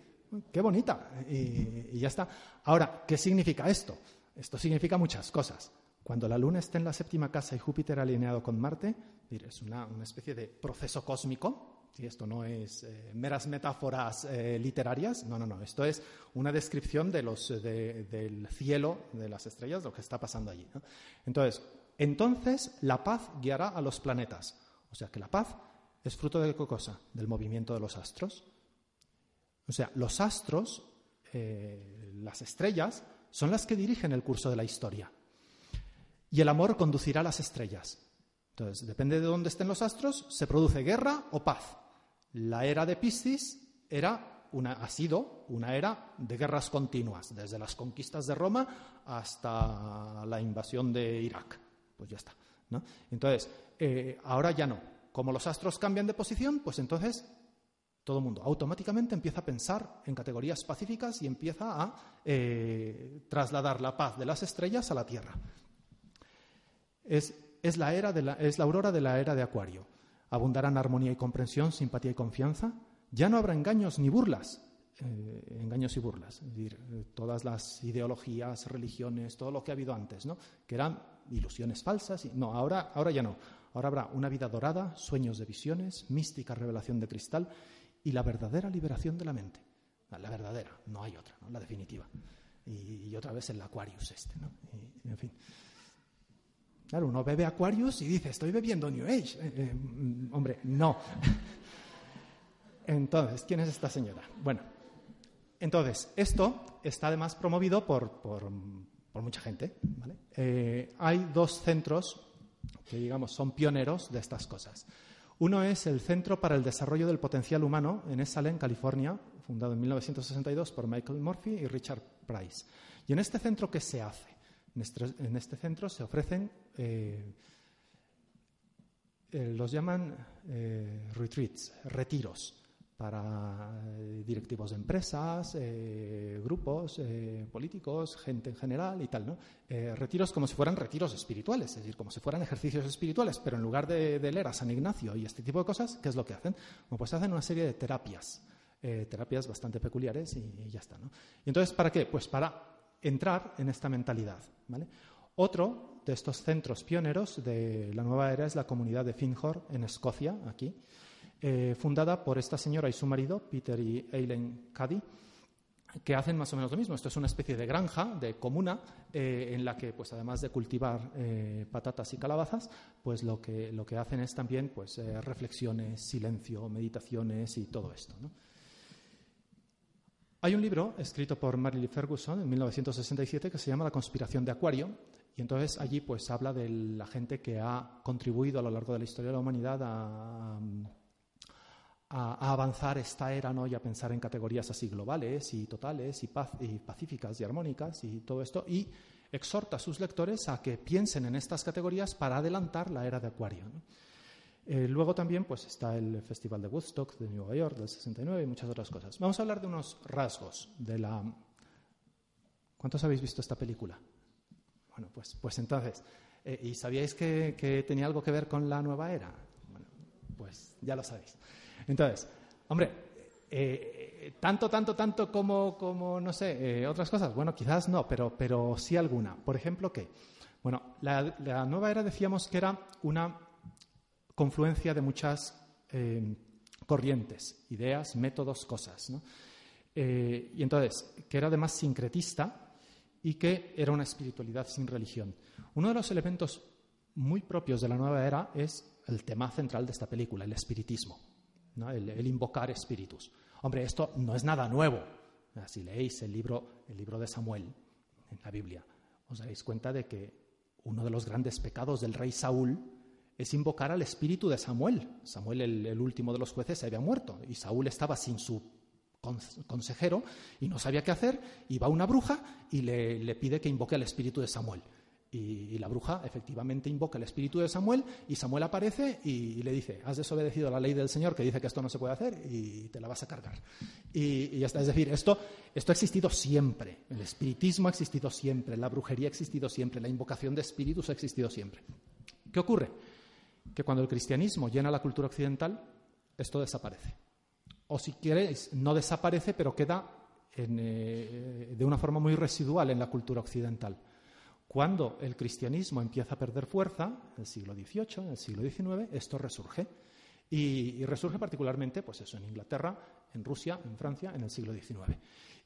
qué bonita, y, ya está. Ahora, ¿qué significa esto? Esto significa muchas cosas. Cuando la Luna esté en la séptima casa y Júpiter alineado con Marte, es una, especie de proceso cósmico, y esto no es eh, meras metáforas eh, literarias, no, no, no, esto es una descripción de los, del cielo, de las estrellas, lo que está pasando allí. Entonces, entonces la paz guiará a los planetas. O sea que la paz es fruto de qué cosa? Del movimiento de los astros. O sea, los astros, eh, las estrellas, son las que dirigen el curso de la historia. Y el amor conducirá a las estrellas. Entonces, depende de dónde estén los astros, se produce guerra o paz. La era de Piscis era una, ha sido una era de guerras continuas, desde las conquistas de Roma hasta la invasión de Irak pues ya está. ¿no? Entonces, eh, ahora ya no. Como los astros cambian de posición, pues entonces todo el mundo automáticamente empieza a pensar en categorías pacíficas y empieza a eh, trasladar la paz de las estrellas a la Tierra. Es, es, la era de la, es la aurora de la era de Acuario. Abundarán armonía y comprensión, simpatía y confianza. Ya no habrá engaños ni burlas, eh, engaños y burlas, es decir, todas las ideologías, religiones, todo lo que ha habido antes, ¿no? que eran ilusiones falsas. No, ahora, ahora ya no. Ahora habrá una vida dorada, sueños de visiones, mística revelación de cristal y la verdadera liberación de la mente. La verdadera, no hay otra, ¿no? la definitiva. Y, otra vez el Aquarius este, ¿no? en fin. Claro, uno bebe Aquarius y dice, estoy bebiendo New Age. Eh, eh, mm, hombre, no. Entonces, ¿quién es esta señora? Bueno, entonces, esto está además promovido por, mucha gente. Eh, hay dos centros que, digamos, son pioneros de estas cosas. Uno es el Centro para el Desarrollo del Potencial Humano en Esalen, California, fundado en 1962 por Michael Murphy y Richard Price. Y en este centro, ¿qué se hace? En este, centro se ofrecen, eh, eh, los llaman retreats, retiros para eh, directivos de empresas, eh, grupos eh, políticos, gente en general y tal, ¿no? retiros como si fueran retiros espirituales, es decir, como si fueran ejercicios espirituales, pero en lugar de, leer a San Ignacio y este tipo de cosas, ¿qué es lo que hacen? Pues hacen una serie de terapias, terapias bastante peculiares y, ya está, ¿no? Y entonces, ¿para qué? Pues para entrar en esta mentalidad, ¿vale? Otro de estos centros pioneros de la nueva era es la comunidad de Finhor en Escocia, aquí, eh, fundada por esta señora y su marido, Peter y Eileen Cady, que hacen más o menos lo mismo. Esto es una especie de granja, de comuna, eh, en la que, pues, además de cultivar eh, patatas y calabazas, pues lo que, lo que hacen es también pues, reflexiones, silencio, meditaciones y todo esto. Hay un libro escrito por Marilyn Ferguson en 1967 que se llama La conspiración de Acuario, y entonces allí pues habla de la gente que ha contribuido a lo largo de la historia de la humanidad a a, avanzar esta era ¿no? y a pensar en categorías así globales y totales y, y pacíficas y armónicas y todo esto, y exhorta a sus lectores a que piensen en estas categorías para adelantar la era de Acuario. Eh, luego también pues, está el Festival de Woodstock de Nueva York del 69 y muchas otras cosas. Vamos a hablar de unos rasgos de la... ¿Cuántos habéis visto esta película? Bueno, pues, pues entonces, eh, ¿y sabíais que, que, tenía algo que ver con la nueva era? Bueno, pues ya lo sabéis. Entonces, hombre, eh, tanto, tanto, tanto como, como no sé, eh, otras cosas. Bueno, quizás no, pero, pero sí alguna. Por ejemplo, ¿qué? Bueno, la, nueva era decíamos que era una confluencia de muchas eh, corrientes, ideas, métodos, cosas. ¿no? y entonces, que era además sincretista y que era una espiritualidad sin religión. Uno de los elementos muy propios de la nueva era es el tema central de esta película, el espiritismo el, invocar espíritus. Hombre, esto no es nada nuevo. Si leéis el libro, el libro de Samuel en la Biblia, os daréis cuenta de que uno de los grandes pecados del rey Saúl es invocar al espíritu de Samuel. Samuel, el, último de los jueces, se había muerto y Saúl estaba sin su consejero y no sabía qué hacer, y va una bruja y le, pide que invoque al espíritu de Samuel. Y, la bruja efectivamente invoca el espíritu de Samuel y Samuel aparece y, le dice, has desobedecido la ley del Señor que dice que esto no se puede hacer y te la vas a cargar. Y, ya. Es decir, esto, esto ha existido siempre. El espiritismo ha existido siempre, la brujería ha existido siempre, la invocación de espíritus ha existido siempre. ¿Qué ocurre? Que cuando el cristianismo llena la cultura occidental, esto desaparece. O si queréis, no desaparece, pero queda eh, de una forma muy residual en la cultura occidental. Cuando el cristianismo empieza a perder fuerza, en el siglo XVIII, en el siglo XIX, esto resurge. Y, resurge particularmente, pues eso, en Inglaterra, en Rusia, en Francia, en el siglo XIX.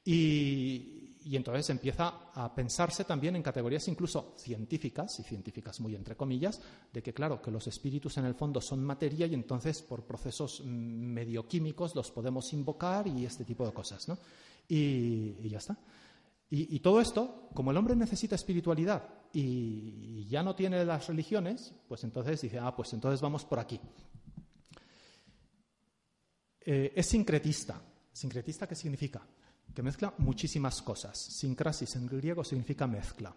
Y, y, entonces empieza a pensarse también en categorías incluso científicas, y científicas muy entre comillas, de que claro, que los espíritus en el fondo son materia y entonces por procesos mm, medio químicos los podemos invocar y este tipo de cosas, ¿no? y ya está. Y, todo esto, como el hombre necesita espiritualidad y, ya no tiene las religiones, pues entonces dice, ah, pues entonces vamos por aquí. Eh, es sincretista. ¿Sincretista qué significa? Que mezcla muchísimas cosas. Sincrasis en griego significa mezcla.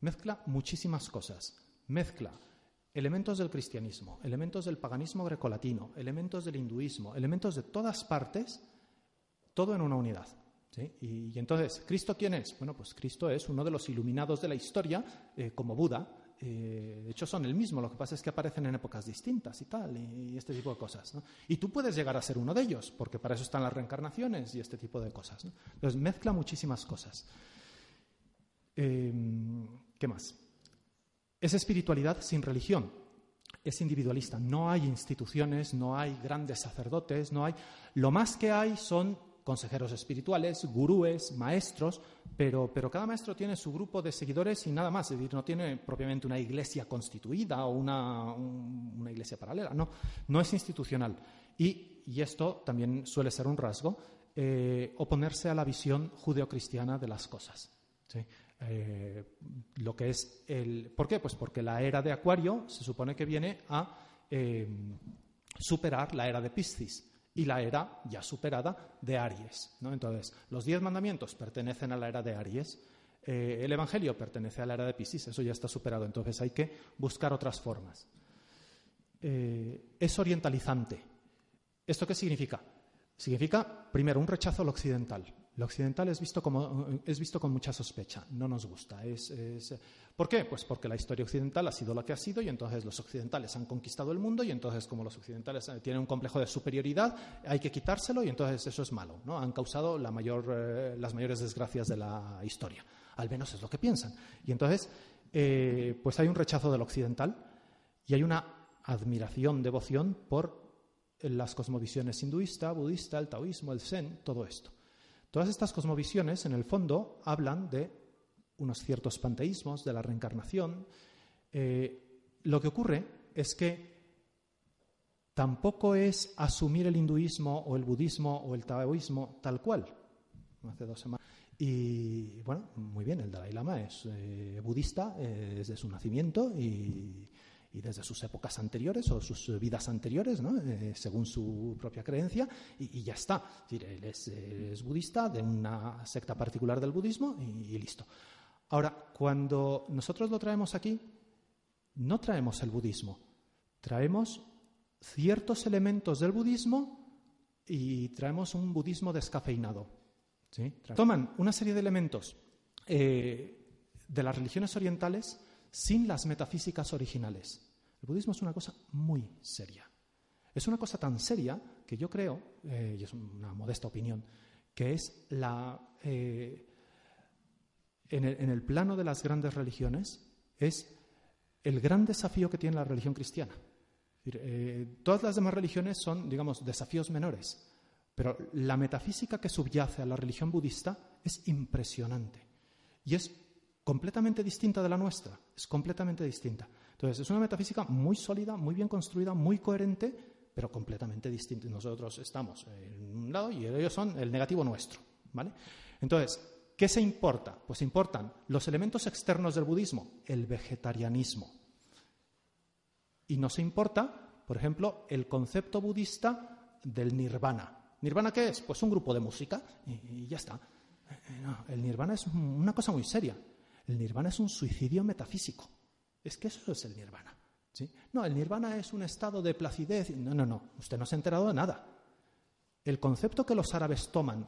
Mezcla muchísimas cosas. Mezcla elementos del cristianismo, elementos del paganismo grecolatino, elementos del hinduismo, elementos de todas partes, todo en una unidad. Y, entonces, ¿Cristo quién es? Bueno, pues Cristo es uno de los iluminados de la historia, eh, como Buda. Eh, de hecho, son el mismo, lo que pasa es que aparecen en épocas distintas y tal, y, este tipo de cosas. Y tú puedes llegar a ser uno de ellos, porque para eso están las reencarnaciones y este tipo de cosas. Entonces, mezcla muchísimas cosas. Em, ¿Qué más? Es espiritualidad sin religión, es individualista. No hay instituciones, no hay grandes sacerdotes, no hay. Lo más que hay son consejeros espirituales, gurúes, maestros, pero, pero, cada maestro tiene su grupo de seguidores y nada más. Es decir, no tiene propiamente una iglesia constituida o una, una iglesia paralela. No, no es institucional. Y, y, esto también suele ser un rasgo, eh, oponerse a la visión judeocristiana de las cosas. ¿sí? Eh, lo que es el. ¿Por qué? Pues porque la era de Acuario se supone que viene a eh, superar la era de Piscis y la era ya superada de Aries. ¿no? Entonces, los diez mandamientos pertenecen a la era de Aries, eh, el Evangelio pertenece a la era de Piscis, eso ya está superado, entonces hay que buscar otras formas. es orientalizante. ¿Esto qué significa? Significa, primero, un rechazo al occidental. Lo occidental es visto, como, es visto con mucha sospecha, no nos gusta. ¿Por qué? Pues porque la historia occidental ha sido lo que ha sido y entonces los occidentales han conquistado el mundo y entonces como los occidentales eh, tienen un complejo de superioridad, hay que quitárselo y entonces eso es malo. ¿no? Han causado la eh, las mayores desgracias de la historia. Al menos es lo que piensan. Y entonces, eh, pues hay un rechazo del occidental y hay una admiración, devoción por las cosmovisiones hinduista, budista, el taoísmo, el zen, todo esto. Todas estas cosmovisiones, en el fondo, hablan de unos ciertos panteísmos, de la reencarnación. Eh, lo que ocurre es que tampoco es asumir el hinduismo o el budismo o el taoísmo tal cual. Hace dos semanas. Y bueno, muy bien, el Dalai Lama es eh, budista eh, desde su nacimiento y y desde sus épocas anteriores o sus vidas anteriores, ¿no? Eh, según su propia creencia, y, ya está. él es, budista de una secta particular del budismo y, listo. Ahora, cuando nosotros lo traemos aquí, no traemos el budismo, traemos ciertos elementos del budismo y traemos un budismo descafeinado. Toman una serie de elementos eh, de las religiones orientales sin las metafísicas originales. El budismo es una cosa muy seria. Es una cosa tan seria que yo creo, eh, y es una modesta opinión, que es la. Eh, en, el, plano de las grandes religiones, es el gran desafío que tiene la religión cristiana. Eh, todas las demás religiones son, digamos, desafíos menores, pero la metafísica que subyace a la religión budista es impresionante y es completamente distinta de la nuestra, es completamente distinta. Entonces, es una metafísica muy sólida, muy bien construida, muy coherente, pero completamente distinta. Nosotros estamos en un lado y ellos son el negativo nuestro. ¿vale? Entonces, ¿qué se importa? Pues importan los elementos externos del budismo, el vegetarianismo. Y no se importa, por ejemplo, el concepto budista del nirvana. ¿Nirvana qué es? Pues un grupo de música y, ya está. Eh, el nirvana es una cosa muy seria. El nirvana es un suicidio metafísico. Es que eso es el nirvana. ¿sí? No, el nirvana es un estado de placidez. No, no, no. Usted no se ha enterado de nada. El concepto que los árabes toman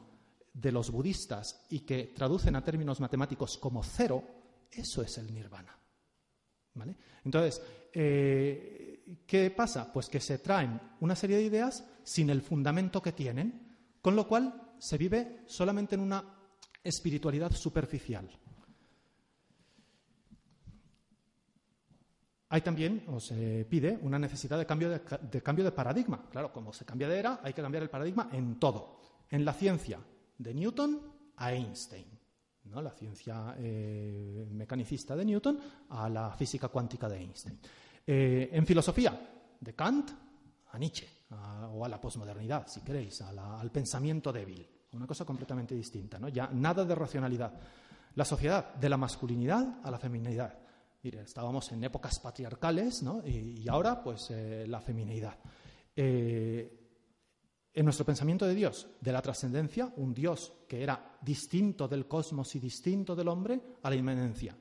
de los budistas y que traducen a términos matemáticos como cero, eso es el nirvana. ¿Vale? Entonces, eh, ¿qué pasa? Pues que se traen una serie de ideas sin el fundamento que tienen, con lo cual se vive solamente en una espiritualidad superficial. Hay también, o se pide, una necesidad de cambio de, paradigma. Claro, como se cambia de era, hay que cambiar el paradigma en todo. En la ciencia, de Newton a Einstein. ¿no? La ciencia eh, mecanicista de Newton a la física cuántica de Einstein. Eh, en filosofía, de Kant a Nietzsche, o a la posmodernidad, si queréis, al pensamiento débil. Una cosa completamente distinta. ¿no? Ya nada de racionalidad. La sociedad, de la masculinidad a la feminidad estábamos en épocas patriarcales ¿no? y, ahora pues eh, la feminidad. Eh, en nuestro pensamiento de Dios, de la trascendencia, un Dios que era distinto del cosmos y distinto del hombre, a la inmanencia.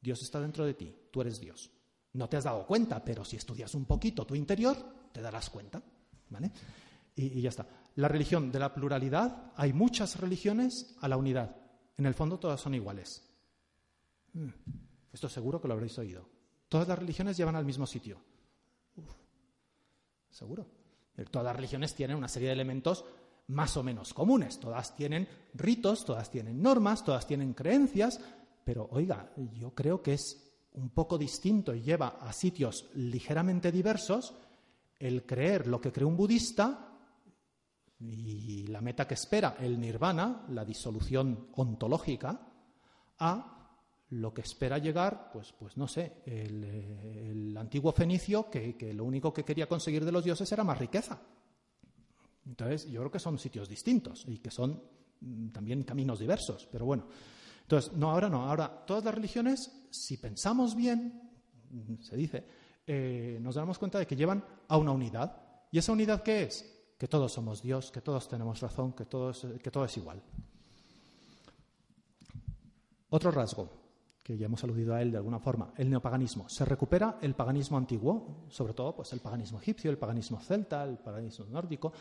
Dios está dentro de ti, tú eres Dios. No te has dado cuenta, pero si estudias un poquito tu interior, te darás cuenta. ¿vale? Y, ya está. La religión de la pluralidad, hay muchas religiones a la unidad. En el fondo todas son iguales. Mm. Esto seguro que lo habréis oído. Todas las religiones llevan al mismo sitio. seguro. Todas las religiones tienen una serie de elementos más o menos comunes. Todas tienen ritos, todas tienen normas, todas tienen creencias, pero oiga, yo creo que es un poco distinto y lleva a sitios ligeramente diversos, el creer lo que cree un budista y la meta que espera, el nirvana, la disolución ontológica, a lo que espera llegar, pues, pues no sé, el, antiguo fenicio que, que, lo único que quería conseguir de los dioses era más riqueza. Entonces, yo creo que son sitios distintos y que son mm, también caminos diversos, pero bueno. Entonces, no, ahora no, ahora todas las religiones, si pensamos bien, mm, se dice, eh, nos damos cuenta de que llevan a una unidad. ¿Y esa unidad qué es? Que todos somos Dios, que todos tenemos razón, que, todos, que todo es igual. Otro rasgo, que ya hemos aludido a él de alguna forma, el neopaganismo. Se recupera el paganismo antiguo, sobre todo pues, el paganismo egipcio, el paganismo celta, el paganismo nórdico,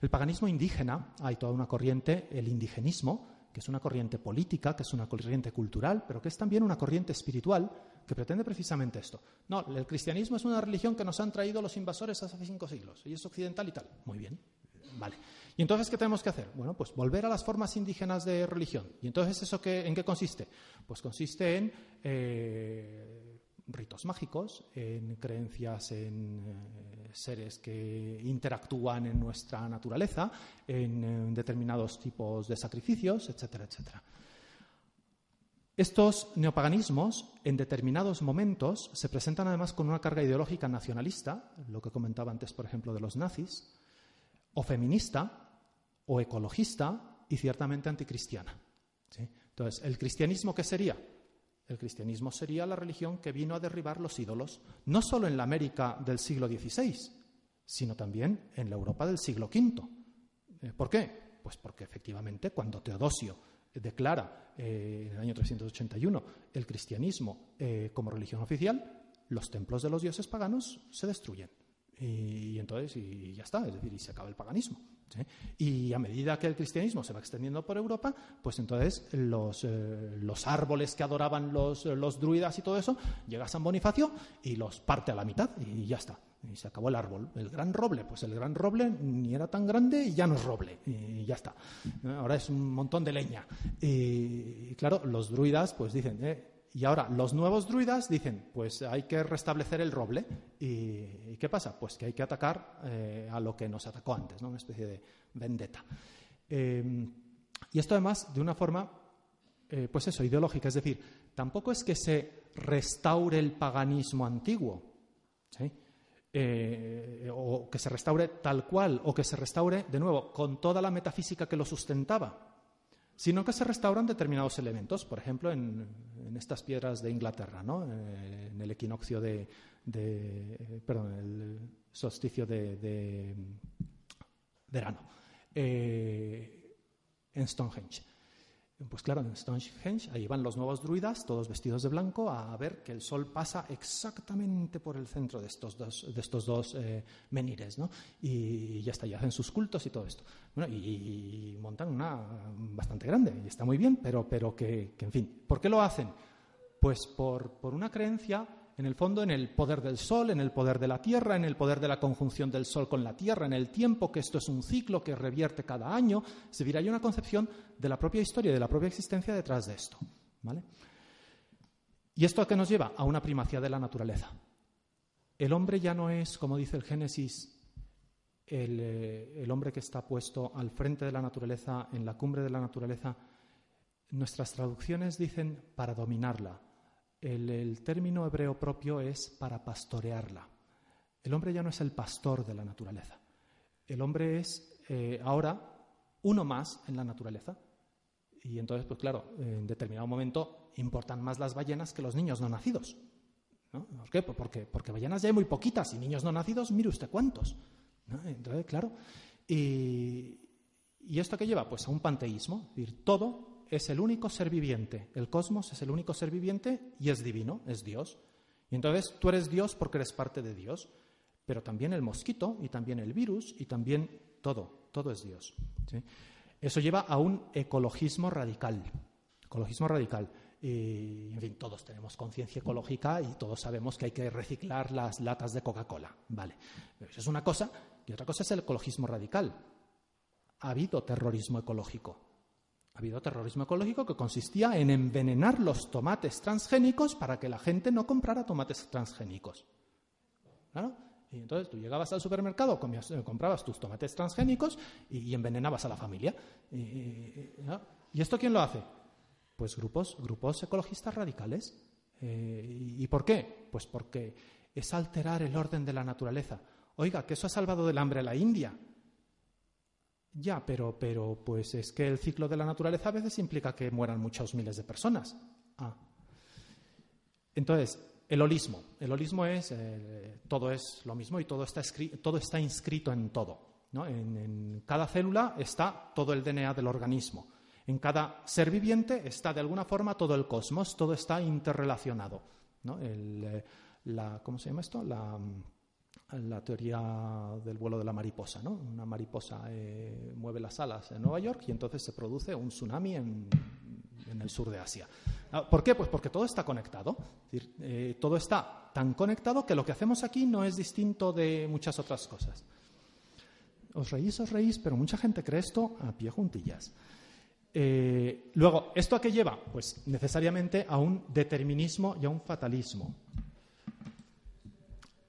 el paganismo indígena. Hay toda una corriente, el indigenismo, que es una corriente política, que es una corriente cultural, pero que es también una corriente espiritual que pretende precisamente esto. No, el cristianismo es una religión que nos han traído los invasores hace cinco siglos y es occidental y tal. Muy bien, vale. ¿Y entonces qué tenemos que hacer? Bueno, pues volver a las formas indígenas de religión. ¿Y entonces eso qué, en qué consiste? Pues consiste en eh, ritos mágicos, en creencias en eh, seres que interactúan en nuestra naturaleza, en, determinados tipos de sacrificios, etcétera, etcétera. Estos neopaganismos, en determinados momentos, se presentan además con una carga ideológica nacionalista, lo que comentaba antes, por ejemplo, de los nazis, o feminista, o ecologista y ciertamente anticristiana. Entonces, ¿el cristianismo qué sería? El cristianismo sería la religión que vino a derribar los ídolos, no solo en la América del siglo XVI, sino también en la Europa del siglo V. Eh, ¿Por qué? Pues porque efectivamente cuando Teodosio declara eh, en el año 381 el cristianismo eh, como religión oficial, los templos de los dioses paganos se destruyen. Y, entonces, y ya está, es decir, y se acaba el paganismo. Y a medida que el cristianismo se va extendiendo por Europa, pues entonces los, eh, los árboles que adoraban los, los, druidas y todo eso, llega San Bonifacio y los parte a la mitad y ya está. Y se acabó el árbol. El gran roble, pues el gran roble ni era tan grande y ya no es roble. Y ya está. Ahora es un montón de leña. Y, claro, los druidas pues dicen, eh, y ahora los nuevos druidas dicen, pues hay que restablecer el roble. ¿Y, qué pasa? Pues que hay que atacar eh, a lo que nos atacó antes, ¿no? una especie de vendetta. Em, y esto además de una forma, eh, pues eso, ideológica. Es decir, tampoco es que se restaure el paganismo antiguo, eh, o que se restaure tal cual, o que se restaure, de nuevo, con toda la metafísica que lo sustentaba sino que se restauran determinados elementos, por ejemplo, en, estas piedras de Inglaterra, ¿no? Eh, en el equinoccio de, perdón, el solsticio de, verano, eh, en Stonehenge. Pues claro, en Stonehenge, ahí van los nuevos druidas, todos vestidos de blanco, a ver que el sol pasa exactamente por el centro de estos dos, de estos dos eh, menires, ¿no? Y ya está, ya hacen sus cultos y todo esto. Bueno, y, montan una bastante grande, y está muy bien, pero, pero que, que, en fin, ¿por qué lo hacen? Pues por, por una creencia en el fondo en el poder del Sol, en el poder de la Tierra, en el poder de la conjunción del Sol con la Tierra, en el tiempo, que esto es un ciclo que revierte cada año. Se dirá, hay una concepción de la propia historia, de la propia existencia detrás de esto. ¿vale? ¿Y esto a qué nos lleva? A una primacía de la naturaleza. El hombre ya no es, como dice el Génesis, el, eh, el hombre que está puesto al frente de la naturaleza, en la cumbre de la naturaleza. Nuestras traducciones dicen para dominarla, el, término hebreo propio es para pastorearla. El hombre ya no es el pastor de la naturaleza. El hombre es eh, ahora uno más en la naturaleza. Y entonces, pues claro, en determinado momento importan más las ballenas que los niños no nacidos. ¿Por qué? Pues porque, porque ballenas ya hay muy poquitas y niños no nacidos, mire usted cuántos. Entonces, claro. Y, ¿Y esto qué lleva? Pues a un panteísmo. Es decir, todo es el único ser viviente. El cosmos es el único ser viviente y es divino, es Dios. Y entonces tú eres Dios porque eres parte de Dios. Pero también el mosquito y también el virus y también todo, todo es Dios. Eso lleva a un ecologismo radical. Ecologismo radical. Y, en fin, todos tenemos conciencia ecológica y todos sabemos que hay que reciclar las latas de Coca-Cola. Vale. Eso es una cosa. Y otra cosa es el ecologismo radical. Ha habido terrorismo ecológico Ha habido terrorismo ecológico que consistía en envenenar los tomates transgénicos para que la gente no comprara tomates transgénicos. Y entonces tú llegabas al supermercado, eh, comprabas tus tomates transgénicos y, envenenabas a la familia. Y, esto quién lo hace? Pues grupos, grupos ecologistas radicales. Eh, ¿Y por qué? Pues porque es alterar el orden de la naturaleza. Oiga, que eso ha salvado del hambre a la India. Ya, pero, pero, pues es que el ciclo de la naturaleza a veces implica que mueran muchos miles de personas. Ah. Entonces, el holismo. El holismo es, eh, todo es lo mismo y todo está, todo está inscrito en todo. En, cada célula está todo el DNA del organismo. En cada ser viviente está de alguna forma todo el cosmos, todo está interrelacionado. Eh, ¿Cómo se llama esto? La, la teoría del vuelo de la mariposa. ¿no? Una mariposa eh, mueve las alas en Nueva York y entonces se produce un tsunami en, el sur de Asia. Ah, ¿Por qué? Pues porque todo está conectado. Eh, todo está tan conectado que lo que hacemos aquí no es distinto de muchas otras cosas. Os reís, os reís, pero mucha gente cree esto a pie juntillas. Eh, luego, ¿esto a qué lleva? Pues necesariamente a un determinismo y a un fatalismo.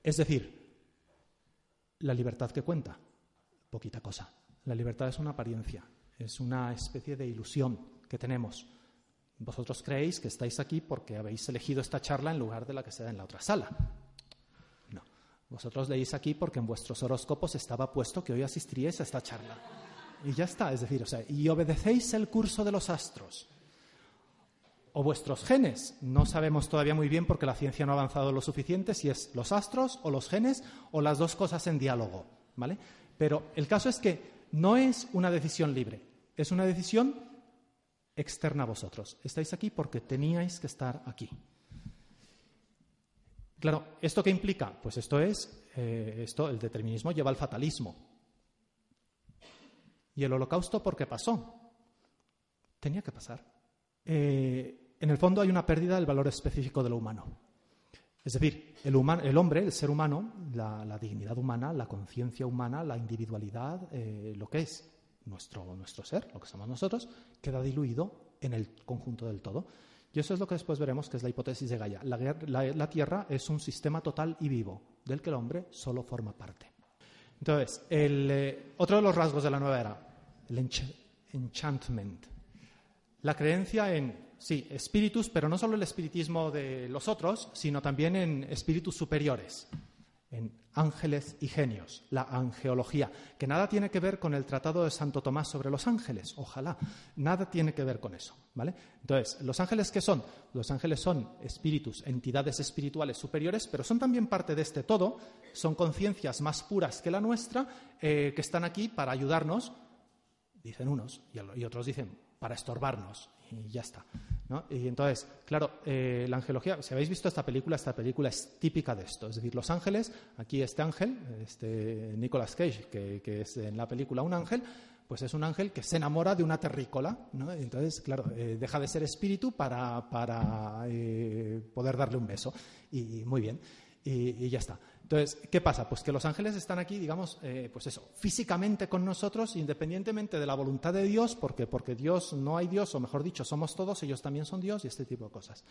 Es decir, la libertad que cuenta, poquita cosa. La libertad es una apariencia, es una especie de ilusión que tenemos. Vosotros creéis que estáis aquí porque habéis elegido esta charla en lugar de la que se da en la otra sala. No. Vosotros leéis aquí porque en vuestros horóscopos estaba puesto que hoy asistiríais a esta charla. Y ya está, es decir, o sea, y obedecéis el curso de los astros. O vuestros genes. No sabemos todavía muy bien porque la ciencia no ha avanzado lo suficiente si es los astros o los genes o las dos cosas en diálogo, ¿vale? Pero el caso es que no es una decisión libre, es una decisión externa a vosotros. Estáis aquí porque teníais que estar aquí. Claro, ¿esto qué implica? Pues esto es, eh, esto, el determinismo lleva al fatalismo. ¿Y el holocausto por qué pasó? Tenía que pasar. Eh, en el fondo hay una pérdida del valor específico de lo humano. Es decir, el, hombre, el ser humano, la, dignidad humana, la conciencia humana, la individualidad, eh, lo que es nuestro, nuestro ser, lo que somos nosotros, queda diluido en el conjunto del todo. Y eso es lo que después veremos que es la hipótesis de Gaia. La, Tierra es un sistema total y vivo, del que el hombre solo forma parte. Entonces, eh, otro de los rasgos de la nueva era, el enchantment, la creencia en sí, espíritus, pero no solo el espiritismo de los otros, sino también en espíritus superiores, en ángeles y genios, la angeología, que nada tiene que ver con el tratado de Santo Tomás sobre los ángeles, ojalá, nada tiene que ver con eso, ¿vale? Entonces, ¿los ángeles qué son? Los ángeles son espíritus, entidades espirituales superiores, pero son también parte de este todo, son conciencias más puras que la nuestra, eh, que están aquí para ayudarnos, dicen unos, y otros dicen, para estorbarnos, y ya está. Y entonces, claro, eh, la angelología, si habéis visto esta película, esta película es típica de esto. Es decir, los ángeles, aquí este ángel, este Nicolas Cage, que, es en la película un ángel, pues es un ángel que se enamora de una terrícola, ¿no? entonces, claro, eh, deja de ser espíritu para, para eh, poder darle un beso. y muy bien, y ya está. Entonces, ¿qué pasa? Pues que los ángeles están aquí, digamos, eh, pues eso, físicamente con nosotros, independientemente de la voluntad de Dios, porque, porque Dios no hay Dios, o mejor dicho, somos todos, ellos también son Dios y este tipo de cosas.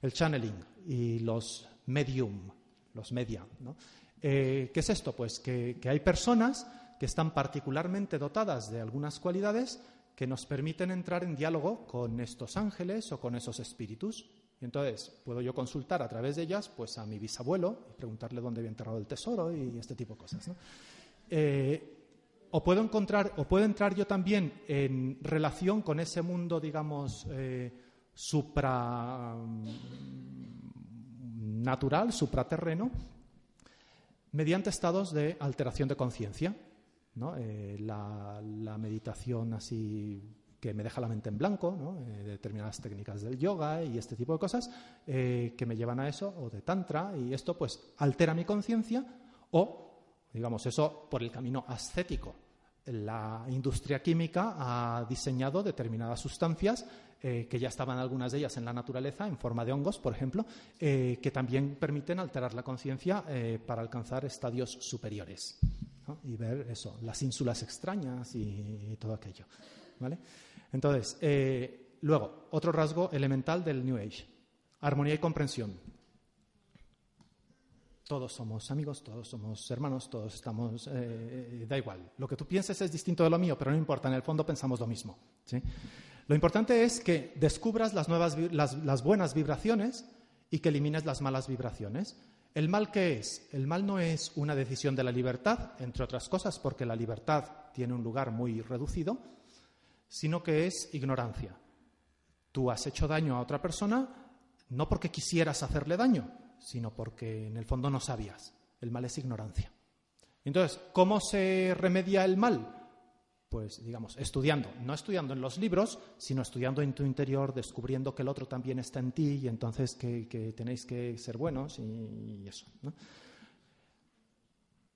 El channeling y los medium, los media, ¿no? Eh, ¿Qué es esto? Pues que, que hay personas que están particularmente dotadas de algunas cualidades que nos permiten entrar en diálogo con estos ángeles o con esos espíritus. Y entonces puedo yo consultar a través de ellas pues, a mi bisabuelo y preguntarle dónde había enterrado el tesoro y este tipo de cosas. Eh, o puedo entrar yo también en relación con ese mundo, digamos, eh, supranatural, supraterreno, mediante estados de alteración de conciencia. Eh, la, meditación así que me deja la mente en blanco, eh, determinadas técnicas del yoga y este tipo de cosas eh, que me llevan a eso, o de tantra, y esto pues altera mi conciencia, o, digamos, eso por el camino ascético. La industria química ha diseñado determinadas sustancias eh, que ya estaban algunas de ellas en la naturaleza, en forma de hongos, por ejemplo, que también permiten alterar la conciencia para alcanzar estadios superiores. y ver eso, las ínsulas extrañas y, todo aquello. ¿vale? Entonces, eh, luego, otro rasgo elemental del New Age, armonía y comprensión. Todos somos amigos, todos somos hermanos, todos estamos, eh, da igual. Lo que tú pienses es distinto de lo mío, pero no importa, en el fondo pensamos lo mismo. Lo importante es que descubras las, nuevas, las buenas vibraciones y que elimines las malas vibraciones. ¿El mal qué es? El mal no es una decisión de la libertad, entre otras cosas, porque la libertad tiene un lugar muy reducido, sino que es ignorancia. Tú has hecho daño a otra persona no porque quisieras hacerle daño, sino porque en el fondo no sabías. El mal es ignorancia. Entonces, ¿cómo se remedia el mal? pues digamos, estudiando, no estudiando en los libros, sino estudiando en tu interior, descubriendo que el otro también está en ti y entonces que, tenéis que ser buenos y, eso.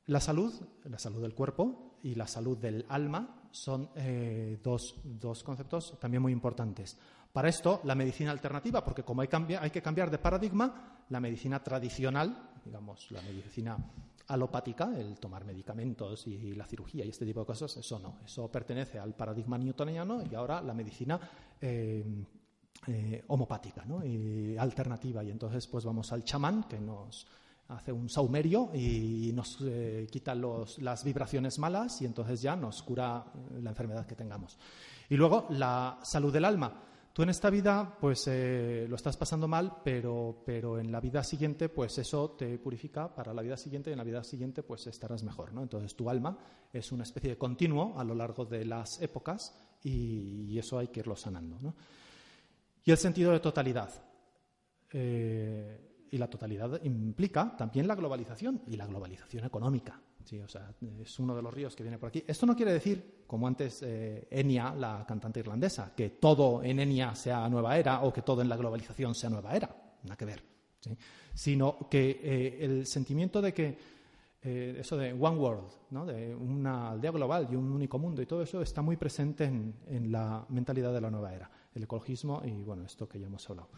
La salud, la salud del cuerpo y la salud del alma son eh, dos, dos, conceptos también muy importantes. Para esto, la medicina alternativa, porque como hay, hay que cambiar de paradigma, la medicina tradicional, digamos, la medicina alopática, el tomar medicamentos y la cirugía y este tipo de cosas, eso no. Eso pertenece al paradigma newtoniano y ahora la medicina eh, eh, homopática ¿no? y alternativa. Y entonces pues vamos al chamán que nos hace un saumerio y nos eh, quita las vibraciones malas y entonces ya nos cura la enfermedad que tengamos. Y luego la salud del alma. Tú en esta vida, pues eh, lo estás pasando mal, pero, pero en la vida siguiente, pues eso te purifica para la vida siguiente y en la vida siguiente, pues estarás mejor, ¿no? Entonces tu alma es una especie de continuo a lo largo de las épocas y, eso hay que irlo sanando, ¿no? Y el sentido de totalidad. Eh, y la totalidad implica también la globalización y la globalización económica. Sí, o sea, es uno de los ríos que viene por aquí. Esto no quiere decir, como antes eh, Enya, la cantante irlandesa, que todo en Enya sea nueva era o que todo en la globalización sea nueva era. Nada que ver. Sino que eh, el sentimiento de que eh, eso de One World, de una aldea global y un único mundo y todo eso está muy presente en, en la mentalidad de la nueva era. El ecologismo y, bueno, esto que ya hemos hablado.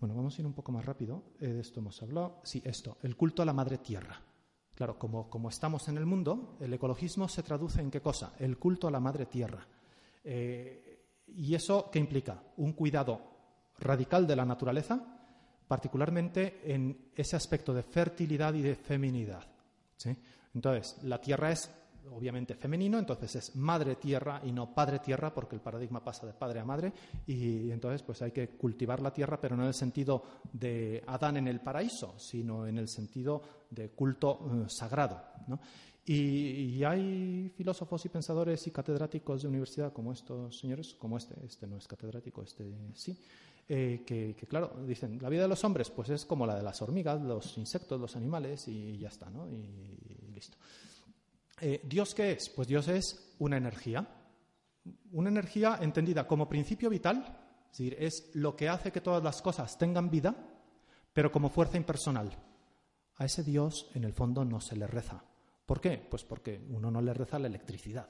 Bueno, vamos a ir un poco más rápido. de esto hemos hablado. Sí, esto, el culto a la madre tierra. Claro, como, estamos en el mundo, el ecologismo se traduce en qué cosa? El culto a la madre tierra. Eh, ¿Y eso qué implica? Un cuidado radical de la naturaleza, particularmente en ese aspecto de fertilidad y de feminidad. Entonces, la tierra es obviamente femenino, entonces es madre tierra y no padre tierra, porque el paradigma pasa de padre a madre, y, entonces pues hay que cultivar la tierra, pero no en el sentido de Adán en el paraíso, sino en el sentido de culto eh, sagrado. Y, hay filósofos y pensadores y catedráticos de universidad como estos señores, como este, este no es catedrático, este sí, eh, que, claro, dicen, la vida de los hombres pues es como la de las hormigas, los insectos, los animales y ya está, ¿no? y. Eh, ¿Dios qué es? Pues Dios es una energía, una energía entendida como principio vital, es decir, es lo que hace que todas las cosas tengan vida, pero como fuerza impersonal. A ese Dios, en el fondo, no se le reza. ¿Por qué? Pues porque uno no le reza a la electricidad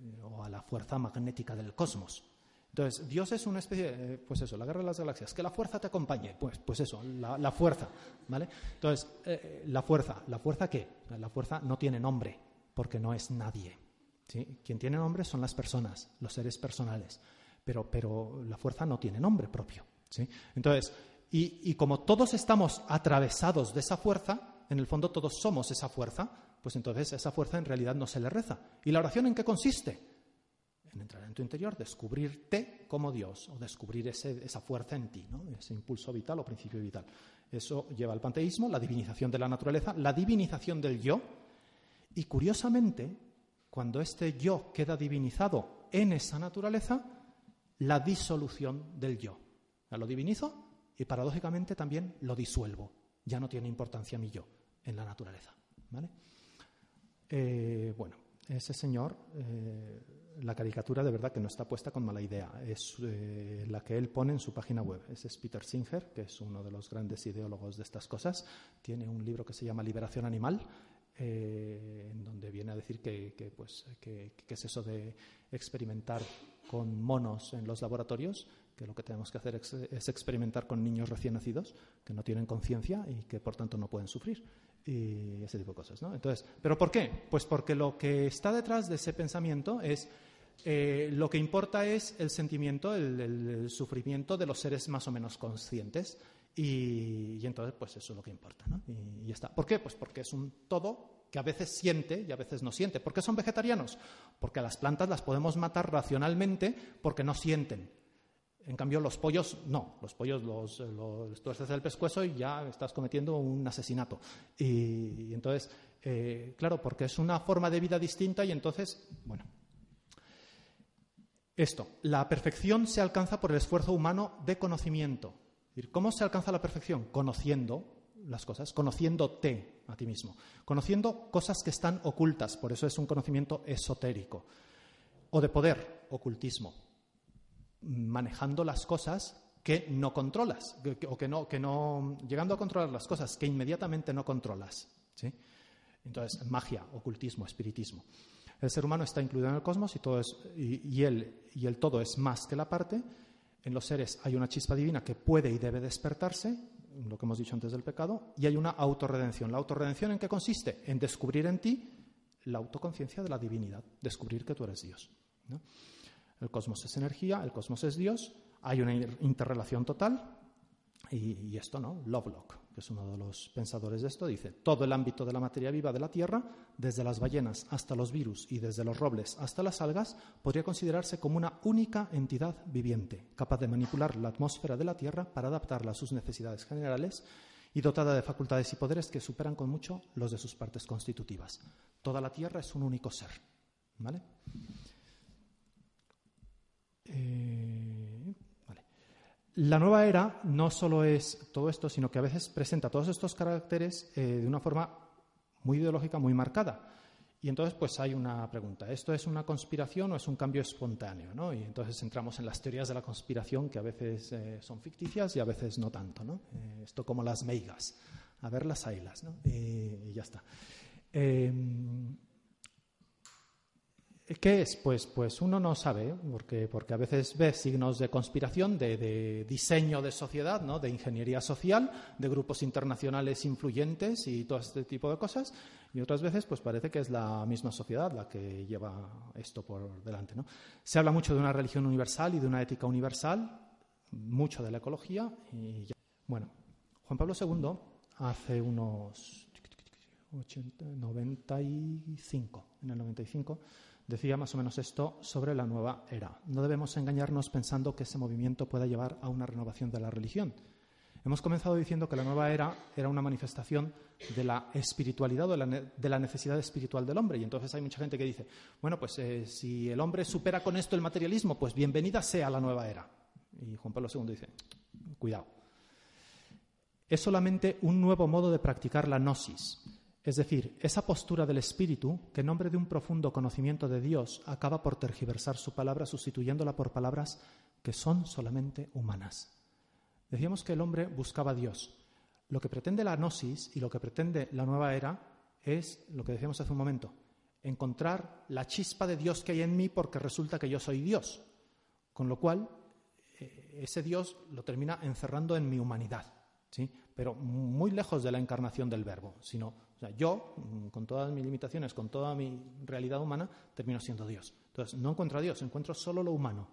eh, o a la fuerza magnética del cosmos. Entonces, Dios es una especie, de, eh, pues eso, la guerra de las galaxias, que la fuerza te acompañe, pues, pues eso, la, fuerza, ¿vale? Entonces, la fuerza, ¿la fuerza qué? La fuerza no tiene nombre, porque no es nadie. Quien tiene nombre son las personas, los seres personales, pero, pero la fuerza no tiene nombre propio. Entonces, y, como todos estamos atravesados de esa fuerza, en el fondo todos somos esa fuerza, pues entonces esa fuerza en realidad no se le reza. ¿Y la oración en qué consiste? En entrar en tu interior, descubrirte como Dios o descubrir esa fuerza en ti, ese impulso vital o principio vital. Eso lleva al panteísmo, la divinización de la naturaleza, la divinización del yo, y curiosamente, cuando este yo queda divinizado en esa naturaleza, la disolución del yo. lo divinizo y paradójicamente también lo disuelvo. Ya no tiene importancia mi yo en la naturaleza. Eh, bueno, ese señor, eh, la caricatura de verdad que no está puesta con mala idea. Es eh, la que él pone en su página web. Ese es Peter Singer, que es uno de los grandes ideólogos de estas cosas. Tiene un libro que se llama Liberación Animal eh, en donde viene a decir que, pues, que, es eso de experimentar con monos en los laboratorios, que lo que tenemos que hacer es, experimentar con niños recién nacidos que no tienen conciencia y que por tanto no pueden sufrir. y ese tipo de cosas. ¿no? Entonces, ¿Pero por qué? Pues porque lo que está detrás de ese pensamiento es eh, lo que importa es el sentimiento, el, sufrimiento de los seres más o menos conscientes. Y, entonces, pues eso es lo que importa. ¿no? Y, y, está. ¿Por qué? Pues porque es un todo que a veces siente y a veces no siente. ¿Por qué son vegetarianos? Porque a las plantas las podemos matar racionalmente porque no sienten. En cambio, los pollos no. Los pollos los, los tú haces el pescuezo y ya estás cometiendo un asesinato. Y, entonces, eh, claro, porque es una forma de vida distinta y entonces, bueno. Esto, la perfección se alcanza por el esfuerzo humano de conocimiento. ¿Cómo se alcanza la perfección? Conociendo las cosas, conociéndote a ti mismo, conociendo cosas que están ocultas, por eso es un conocimiento esotérico. O de poder, ocultismo manejando las cosas que no controlas, o que no, llegando a controlar las cosas que inmediatamente no controlas. ¿sí? Entonces, magia, ocultismo, espiritismo. El ser humano está incluido en el cosmos y, todo es, y, y el todo es más que la parte. En los seres hay una chispa divina que puede y debe despertarse, lo que hemos dicho antes del pecado, y hay una autorredención. ¿La autorredención en qué consiste? En descubrir en ti la autoconciencia de la divinidad, descubrir que tú eres Dios. El cosmos es energía, el cosmos es Dios, hay una interrelación total. Y, esto, ¿no? Lovelock, que es uno de los pensadores de esto, dice, todo el ámbito de la materia viva de la Tierra, desde las ballenas hasta los virus y desde los robles hasta las algas, podría considerarse como una única entidad viviente, capaz de manipular la atmósfera de la Tierra para adaptarla a sus necesidades generales y dotada de facultades y poderes que superan con mucho los de sus partes constitutivas. Toda la Tierra es un único ser. ¿Vale? Eh, la nueva era no solo es todo esto, sino que a veces presenta todos estos caracteres eh, de una forma muy ideológica, muy marcada. Y entonces, pues hay una pregunta: ¿esto es una conspiración o es un cambio espontáneo? ¿no? Y entonces entramos en las teorías de la conspiración que a veces eh, son ficticias y a veces no tanto. ¿no? esto como las meigas, a ver las ailas, ¿no? y ya está. ¿Qué es? Pues, pues uno no sabe, porque, porque a veces ve signos de conspiración, de, diseño de sociedad, ¿no? de ingeniería social, de grupos internacionales influyentes y todo este tipo de cosas, y otras veces pues parece que es la misma sociedad la que lleva esto por delante. ¿no? Se habla mucho de una religión universal y de una ética universal, mucho de la ecología. Y Bueno, Juan Pablo II hace unos 80, 95, en el 95, decía más o menos esto sobre la nueva era. No debemos engañarnos pensando que ese movimiento pueda llevar a una renovación de la religión. Hemos comenzado diciendo que la nueva era era una manifestación de la espiritualidad o de la, necesidad espiritual del hombre. Y entonces hay mucha gente que dice, bueno, pues eh, si el hombre supera con esto el materialismo, pues bienvenida sea la nueva era. Y Juan Pablo II dice, cuidado. Es solamente un nuevo modo de practicar la gnosis, es decir, esa postura del espíritu que en nombre de un profundo conocimiento de Dios acaba por tergiversar su palabra sustituyéndola por palabras que son solamente humanas. Decíamos que el hombre buscaba a Dios. Lo que pretende la gnosis y lo que pretende la nueva era es lo que decíamos hace un momento, encontrar la chispa de Dios que hay en mí porque resulta que yo soy Dios. Con lo cual, eh, ese Dios lo termina encerrando en mi humanidad, ¿sí? pero muy lejos de la encarnación del verbo, sino o sea, yo, mm, con todas mis limitaciones, con toda mi realidad humana, termino siendo Dios. Entonces, no encuentro a Dios, encuentro solo lo humano.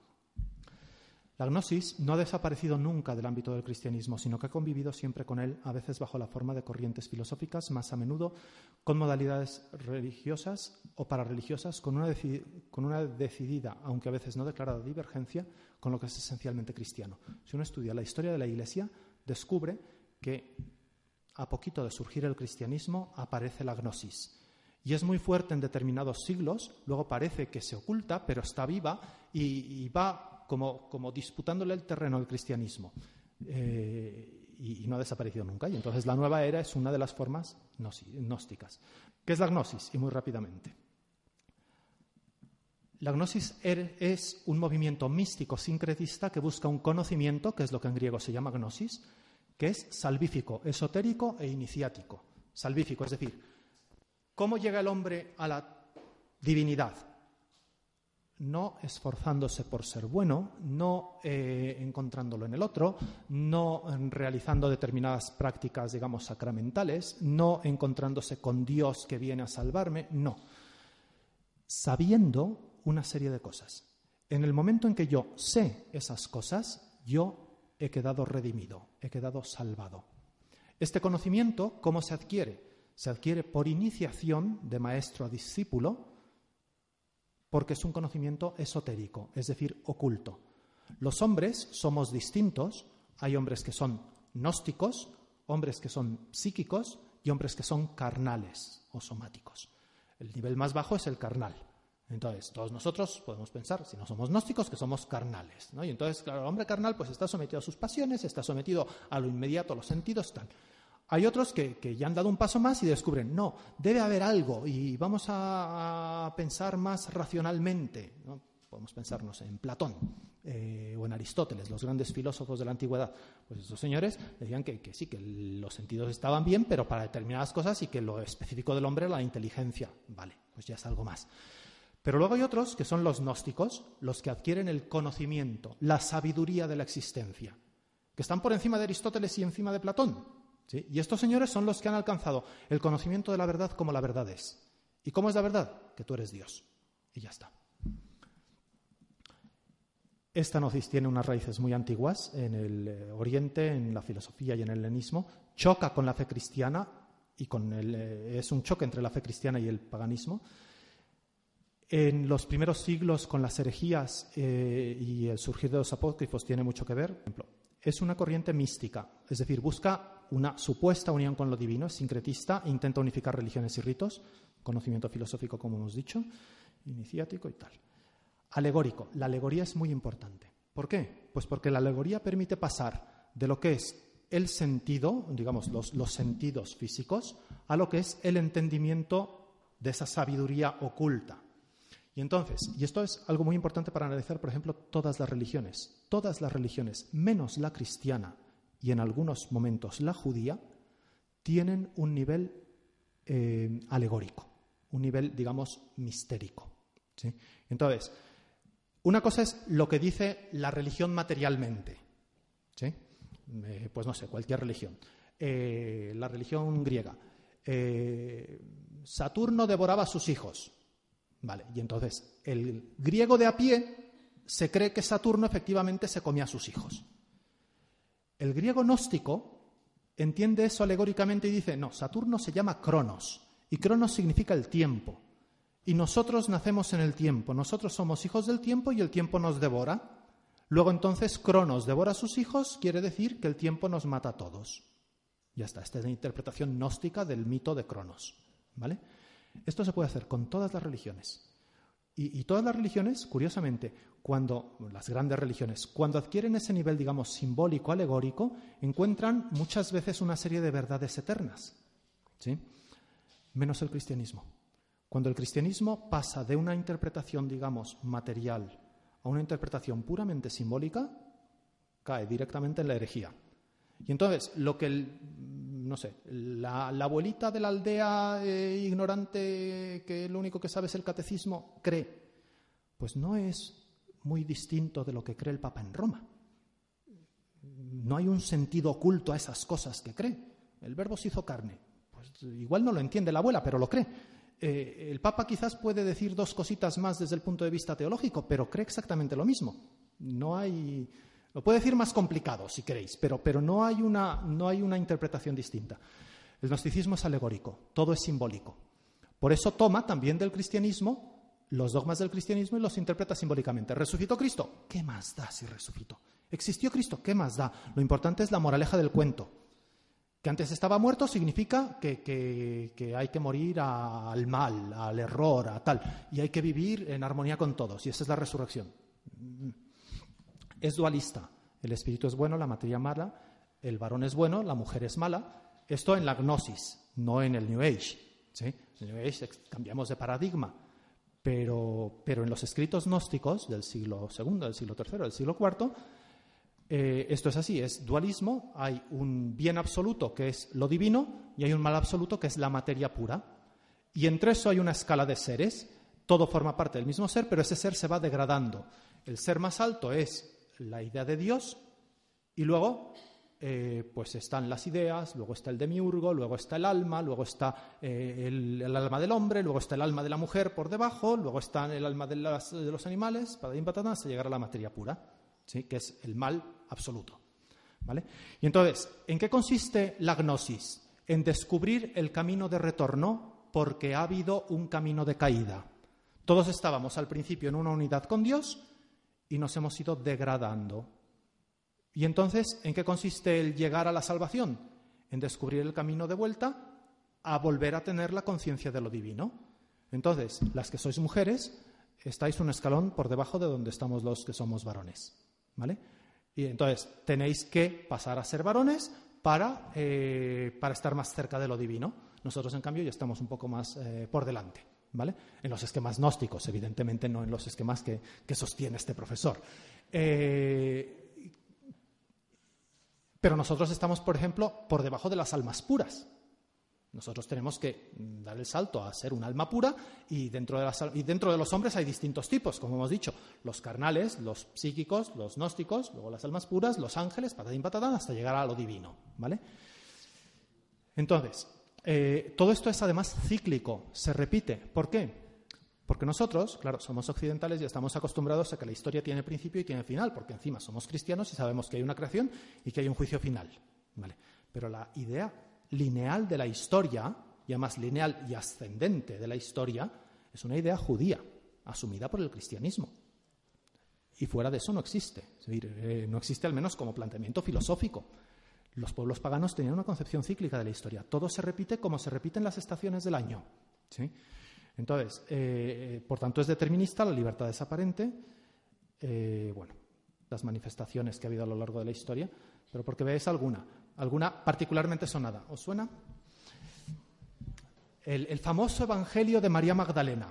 La gnosis no ha desaparecido nunca del ámbito del cristianismo, sino que ha convivido siempre con él, a veces bajo la forma de corrientes filosóficas, más a menudo con modalidades religiosas o parareligiosas, con una, con una decidida, aunque a veces no declarada, divergencia con lo que es esencialmente cristiano. Si uno estudia la historia de la Iglesia, descubre que a poquito de surgir el cristianismo, aparece la gnosis. Y es muy fuerte en determinados siglos, luego parece que se oculta, pero está viva y, va como, disputándole el terreno al cristianismo. Eh, y, no ha desaparecido nunca. Y entonces la nueva era es una de las formas gnósticas. ¿Qué es la gnosis? Y muy rápidamente. La gnosis er, es un movimiento místico sincretista que busca un conocimiento, que es lo que en griego se llama gnosis, que es salvífico, esotérico e iniciático. Salvífico, es decir, ¿cómo llega el hombre a la divinidad? no esforzándose por ser bueno, no eh, encontrándolo en el otro, no realizando determinadas prácticas, digamos, sacramentales, no encontrándose con Dios que viene a salvarme, no. Sabiendo una serie de cosas. En el momento en que yo sé esas cosas, yo he quedado redimido, he quedado salvado. Este conocimiento, ¿cómo se adquiere? Se adquiere por iniciación de maestro a discípulo, porque es un conocimiento esotérico, es decir, oculto. Los hombres somos distintos, hay hombres que son gnósticos, hombres que son psíquicos y hombres que son carnales o somáticos. El nivel más bajo es el carnal. Entonces, todos nosotros podemos pensar, si no somos gnósticos, que somos carnales. ¿no? Y entonces, claro, el hombre carnal pues está sometido a sus pasiones, está sometido a lo inmediato, a los sentidos, tal. Hay otros que, ya han dado un paso más y descubren, no, debe haber algo y vamos a, pensar más racionalmente. Podemos pensarnos en Platón eh, o en Aristóteles, los grandes filósofos de la antigüedad. Pues esos señores decían que, que, sí, que los sentidos estaban bien, pero para determinadas cosas y que lo específico del hombre era la inteligencia. Vale, pues ya es algo más. Pero luego hay otros que son los gnósticos, los que adquieren el conocimiento, la sabiduría de la existencia, que están por encima de Aristóteles y encima de Platón. Y estos señores son los que han alcanzado el conocimiento de la verdad como la verdad es. ¿Y cómo es la verdad? Que tú eres Dios. Y ya está. Esta gnosis tiene unas raíces muy antiguas en el eh, Oriente, en la filosofía y en el helenismo. Choca con la fe cristiana y con el, eh, es un choque entre la fe cristiana y el paganismo. En los primeros siglos, con las herejías eh, y el surgir de los apócrifos, tiene mucho que ver. Es una corriente mística, es decir, busca una supuesta unión con lo divino, es sincretista, intenta unificar religiones y ritos, conocimiento filosófico, como hemos dicho, iniciático y tal. Alegórico. La alegoría es muy importante. ¿Por qué? Pues porque la alegoría permite pasar de lo que es el sentido, digamos, los sentidos físicos, a lo que es el entendimiento de esa sabiduría oculta. Y entonces, y esto es algo muy importante para analizar, por ejemplo, todas las religiones, todas las religiones, menos la cristiana, y en algunos momentos la judía, tienen un nivel eh, alegórico, un nivel, digamos, mistérico. Entonces, una cosa es lo que dice la religión materialmente. Eh, pues no sé, cualquier religión. Eh, la religión griega. Saturno devoraba a sus hijos. Vale, y entonces el griego de a pie se cree que Saturno efectivamente se comía a sus hijos. El griego gnóstico entiende eso alegóricamente y dice, no, Saturno se llama Cronos, y Cronos significa el tiempo. Y nosotros nacemos en el tiempo, nosotros somos hijos del tiempo y el tiempo nos devora. Luego entonces Cronos devora a sus hijos, quiere decir que el tiempo nos mata a todos. Ya está, esta es la interpretación gnóstica del mito de Cronos. ¿Vale? Esto se puede hacer con todas las religiones. Y, todas las religiones, curiosamente, cuando las grandes religiones, cuando adquieren ese nivel, digamos, simbólico, alegórico, encuentran muchas veces una serie de verdades eternas. ¿sí? Menos el cristianismo. Cuando el cristianismo pasa de una interpretación, digamos, material a una interpretación puramente simbólica, cae directamente en la herejía. Y entonces, lo que el, no sé, la, abuelita de la aldea eh, ignorante que lo único que sabe es el catecismo cree, pues no es muy distinto de lo que cree el Papa en Roma. No hay un sentido oculto a esas cosas que cree. El verbo se hizo carne. Pues igual no lo entiende la abuela, pero lo cree. Eh, el Papa quizás puede decir dos cositas más desde el punto de vista teológico, pero cree exactamente lo mismo. No hay lo puede decir más complicado, si queréis, pero, pero no, hay una, no hay una interpretación distinta. El gnosticismo es alegórico, todo es simbólico. Por eso toma también del cristianismo los dogmas del cristianismo y los interpreta simbólicamente. ¿Resucitó Cristo? ¿Qué más da si resucitó? ¿Existió Cristo? ¿Qué más da? Lo importante es la moraleja del cuento. Que antes estaba muerto significa que, que hay que morir al mal, al error, a tal. Y hay que vivir en armonía con todos. Y esa es la resurrección es dualista. El espíritu es bueno, la materia mala, el varón es bueno, la mujer es mala. Esto en la gnosis, no en el New Age. En el New Age cambiamos de paradigma. Pero, pero en los escritos gnósticos del siglo II, del siglo III, del siglo IV, eh, esto es así, es dualismo, hay un bien absoluto que es lo divino y hay un mal absoluto que es la materia pura. Y entre eso hay una escala de seres Todo forma parte del mismo ser, pero ese ser se va degradando. El ser más alto es la idea de Dios y luego eh, pues están las ideas, luego está el demiurgo, luego está el alma, luego está eh, el, alma del hombre, luego está el alma de la mujer por debajo, luego está el alma de, los animales, para patata, hasta llegar a la materia pura, ¿sí? que es el mal absoluto. ¿vale? Y entonces, ¿en qué consiste la gnosis? En descubrir el camino de retorno porque ha habido un camino de caída. Todos estábamos al principio en una unidad con Dios y nos hemos ido degradando. ¿Y entonces en qué consiste el llegar a la salvación? En descubrir el camino de vuelta a volver a tener la conciencia de lo divino. Entonces, las que sois mujeres, estáis un escalón por debajo de donde estamos los que somos varones. ¿Vale? Y entonces tenéis que pasar a ser varones para, eh, para estar más cerca de lo divino. Nosotros, en cambio, ya estamos un poco más eh, por delante. En los esquemas gnósticos, evidentemente no en los esquemas que, sostiene este profesor. Eh, pero nosotros estamos, por ejemplo, por debajo de las almas puras. Nosotros tenemos que dar el salto a ser un alma pura y dentro, de y dentro de los hombres hay distintos tipos, como hemos dicho, los carnales, los psíquicos, los gnósticos, luego las almas puras, los ángeles, patadín patadán, hasta llegar a lo divino, ¿vale? Entonces, eh, todo esto es además cíclico, se repite. ¿Por qué? Porque nosotros, claro, somos occidentales y estamos acostumbrados a que la historia tiene principio y tiene final, porque encima somos cristianos y sabemos que hay una creación y que hay un juicio final. ¿vale? Pero la idea lineal de la historia, y además lineal y ascendente de la historia, es una idea judía, asumida por el cristianismo. Y fuera de eso no existe. Es decir, eh, no existe al menos como planteamiento filosófico. Los pueblos paganos tenían una concepción cíclica de la historia. Todo se repite como se repiten las estaciones del año. ¿sí? Entonces, eh, por tanto, es determinista, la libertad es aparente. Eh, bueno, las manifestaciones que ha habido a lo largo de la historia, pero porque veáis alguna, alguna particularmente sonada. ¿Os suena? El, famoso Evangelio de María Magdalena,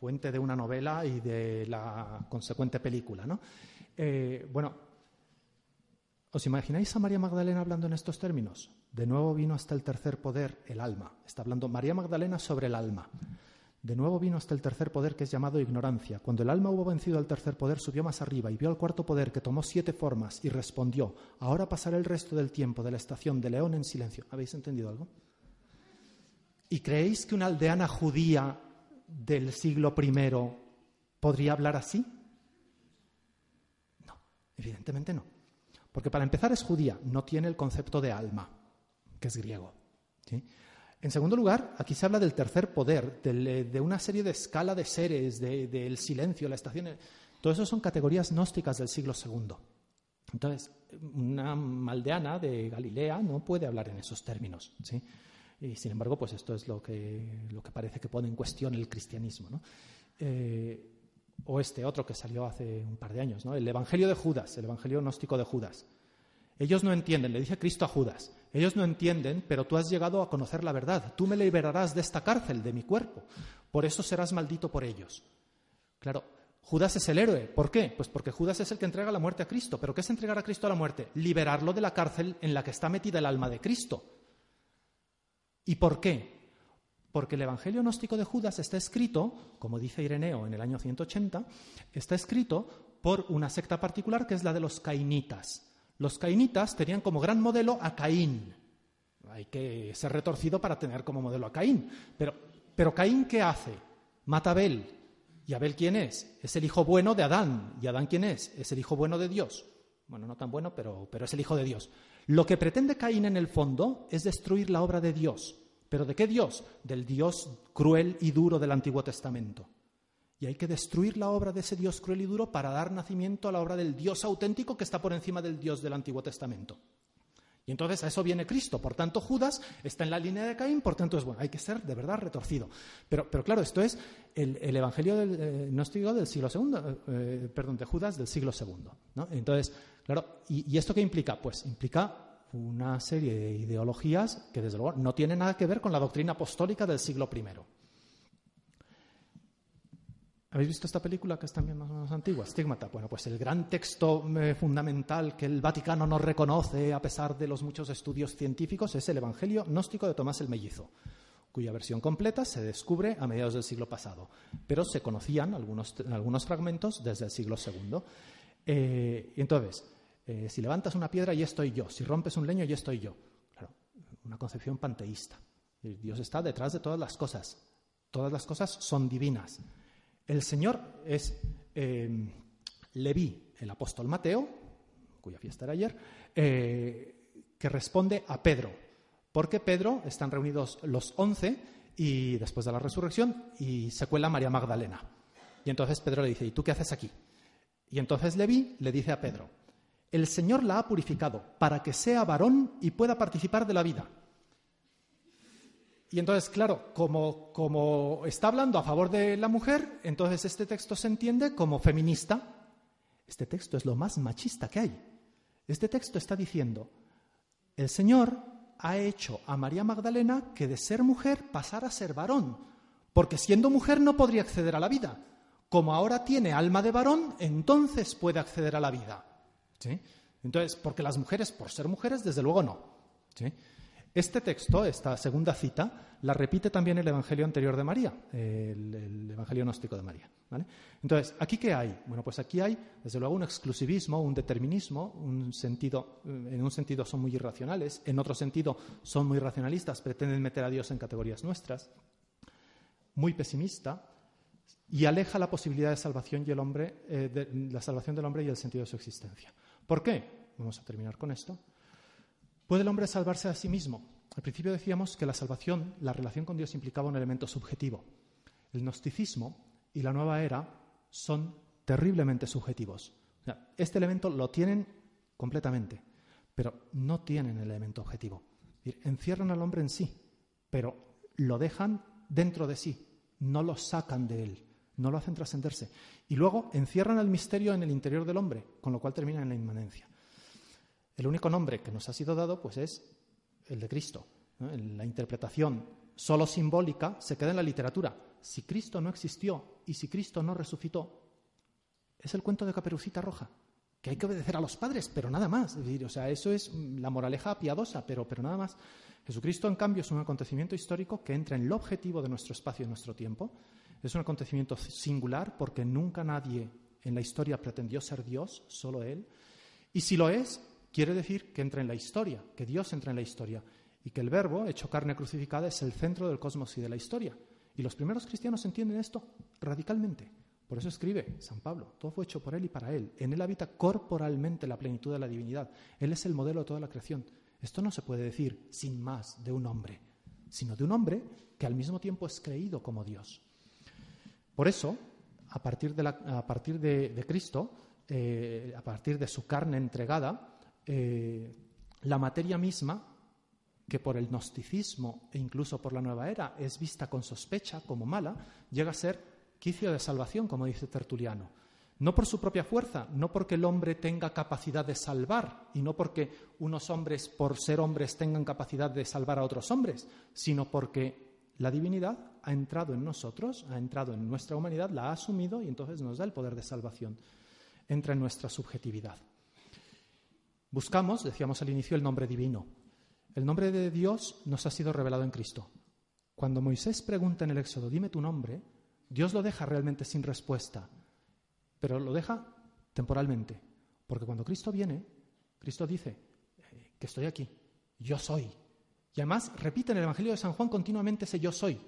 fuente de una novela y de la consecuente película. ¿no? Eh, bueno, ¿Os imagináis a María Magdalena hablando en estos términos? De nuevo vino hasta el tercer poder, el alma. Está hablando María Magdalena sobre el alma. De nuevo vino hasta el tercer poder que es llamado ignorancia. Cuando el alma hubo vencido al tercer poder, subió más arriba y vio al cuarto poder que tomó siete formas y respondió, ahora pasaré el resto del tiempo de la estación de León en silencio. ¿Habéis entendido algo? ¿Y creéis que una aldeana judía del siglo I podría hablar así? No, evidentemente no. Porque para empezar es judía, no tiene el concepto de alma, que es griego. En segundo lugar, aquí se habla del tercer poder, eh, de una serie de escala de seres, del silencio, la estación. Todo eso son categorías gnósticas del siglo II. Entonces, una maldeana de Galilea no puede hablar en esos términos. Y sin embargo, pues esto es lo que, lo que parece que pone en cuestión el cristianismo. ¿no? Eh, o este otro que salió hace un par de años, ¿no? el Evangelio de Judas, el Evangelio gnóstico de Judas. Ellos no entienden, le dice Cristo a Judas, ellos no entienden, pero tú has llegado a conocer la verdad, tú me liberarás de esta cárcel, de mi cuerpo, por eso serás maldito por ellos. Claro, Judas es el héroe, ¿por qué? Pues porque Judas es el que entrega la muerte a Cristo, pero ¿qué es entregar a Cristo a la muerte? Liberarlo de la cárcel en la que está metida el alma de Cristo. ¿Y por qué? Porque el Evangelio gnóstico de Judas está escrito, como dice Ireneo en el año 180, está escrito por una secta particular que es la de los cainitas. Los cainitas tenían como gran modelo a Caín. Hay que ser retorcido para tener como modelo a Caín. Pero, pero Caín, ¿qué hace? Mata a Abel. ¿Y Abel quién es? Es el hijo bueno de Adán. ¿Y Adán quién es? Es el hijo bueno de Dios. Bueno, no tan bueno, pero, pero es el hijo de Dios. Lo que pretende Caín en el fondo es destruir la obra de Dios. ¿Pero de qué Dios? Del Dios cruel y duro del Antiguo Testamento. Y hay que destruir la obra de ese Dios cruel y duro para dar nacimiento a la obra del Dios auténtico que está por encima del Dios del Antiguo Testamento. Y entonces a eso viene Cristo. Por tanto, Judas está en la línea de Caín, por tanto es bueno, hay que ser de verdad retorcido. Pero, claro, esto es el, Evangelio del, eh, gnóstico del siglo II, eh, perdón, de Judas del siglo II. Entonces, claro, ¿y, ¿y esto qué implica? Pues implica una serie de ideologías que, desde luego, no tienen nada que ver con la doctrina apostólica del siglo I. ¿Habéis visto esta película que es también más o menos antigua? Stigmata. Bueno, pues el gran texto eh, fundamental que el Vaticano no reconoce a pesar de los muchos estudios científicos es el Evangelio gnóstico de Tomás el Mellizo. cuya versión completa se descubre a mediados del siglo pasado, pero se conocían algunos, fragmentos desde el siglo II. Eh, entonces, eh, si levantas una piedra, y estoy yo. Si rompes un leño, y estoy yo. Claro, una concepción panteísta. Dios está detrás de todas las cosas. Todas las cosas son divinas. El Señor es eh, Leví, el apóstol Mateo, cuya fiesta era ayer, que responde a Pedro, porque Pedro están reunidos los once y después de la resurrección y se cuela María Magdalena. Y entonces Pedro le dice, ¿y tú qué haces aquí? Y entonces Leví le dice a Pedro, el Señor la ha purificado para que sea varón y pueda participar de la vida. Y entonces, claro, como, como está hablando a favor de la mujer, entonces este texto se entiende como feminista. Este texto es lo más machista que hay. Este texto está diciendo, el Señor ha hecho a María Magdalena que de ser mujer pasara a ser varón, porque siendo mujer no podría acceder a la vida. Como ahora tiene alma de varón, entonces puede acceder a la vida. Entonces, porque las mujeres, por ser mujeres, desde luego no. Este texto, esta segunda cita, la repite también el Evangelio anterior de María, el, Evangelio gnóstico de María. Entonces, ¿aquí qué hay? Bueno, pues aquí hay, desde luego, un exclusivismo, un determinismo, un sentido, en un sentido son muy irracionales, en otro sentido son muy racionalistas, pretenden meter a Dios en categorías nuestras, muy pesimista, y aleja la posibilidad de salvación y el hombre, eh, de, la salvación del hombre y el sentido de su existencia. ¿Por qué? Vamos a terminar con esto. ¿Puede el hombre salvarse a sí mismo? Al principio decíamos que la salvación, la relación con Dios implicaba un elemento subjetivo. El gnosticismo y la nueva era son terriblemente subjetivos. este elemento lo tienen completamente, pero no tienen el elemento objetivo. encierran al hombre en sí, pero lo dejan dentro de sí, no lo sacan de él, no lo hacen trascenderse. Y luego encierran el misterio en el interior del hombre, con lo cual termina en la inmanencia. El único nombre que nos ha sido dado pues es el de Cristo. La interpretación solo simbólica se queda en la literatura. Si Cristo no existió y si Cristo no resucitó, es el cuento de Caperucita Roja, que hay que obedecer a los padres, pero nada más. o sea, eso es la moraleja piadosa, pero, pero nada más. Jesucristo, en cambio, es un acontecimiento histórico que entra en el objetivo de nuestro espacio y nuestro tiempo. Es un acontecimiento singular porque nunca nadie en la historia pretendió ser Dios, solo Él. Y si lo es, quiere decir que entra en la historia, que Dios entra en la historia y que el verbo, hecho carne crucificada, es el centro del cosmos y de la historia. Y los primeros cristianos entienden esto radicalmente. Por eso escribe San Pablo, todo fue hecho por Él y para Él. En Él habita corporalmente la plenitud de la divinidad. Él es el modelo de toda la creación. Esto no se puede decir sin más de un hombre, sino de un hombre que al mismo tiempo es creído como Dios. Por eso, a partir de, a partir de, Cristo, eh, a partir de su carne entregada, eh, la materia misma, que por el gnosticismo e incluso por la nueva era es vista con sospecha como mala, llega a ser quicio de salvación, como dice Tertuliano. No por su propia fuerza, no porque el hombre tenga capacidad de salvar y no porque unos hombres, por ser hombres, tengan capacidad de salvar a otros hombres, sino porque la divinidad ha entrado en nosotros, ha entrado en nuestra humanidad, la ha asumido y entonces nos da el poder de salvación. Entra en nuestra subjetividad. Buscamos, decíamos al inicio, el nombre divino. El nombre de Dios nos ha sido revelado en Cristo. Cuando Moisés pregunta en el Éxodo, dime tu nombre, Dios lo deja realmente sin respuesta, pero lo deja temporalmente. Porque cuando Cristo viene, Cristo dice eh, que estoy aquí, yo soy. Y además repite en el Evangelio de San Juan continuamente ese yo soy.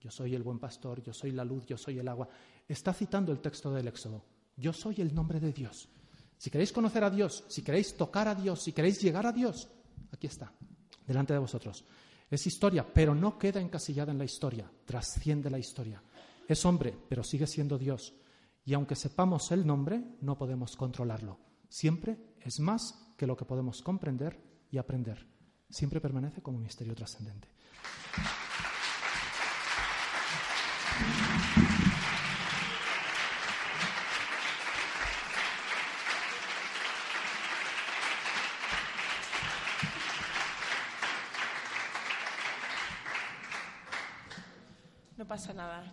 Yo soy el buen pastor, yo soy la luz, yo soy el agua. Está citando el texto del Éxodo. Yo soy el nombre de Dios. Si queréis conocer a Dios, si queréis tocar a Dios, si queréis llegar a Dios, aquí está, delante de vosotros. Es historia, pero no queda encasillada en la historia, trasciende la historia. Es hombre, pero sigue siendo Dios. Y aunque sepamos el nombre, no podemos controlarlo. Siempre es más que lo que podemos comprender y aprender. Siempre permanece como misterio trascendente. pasa nada.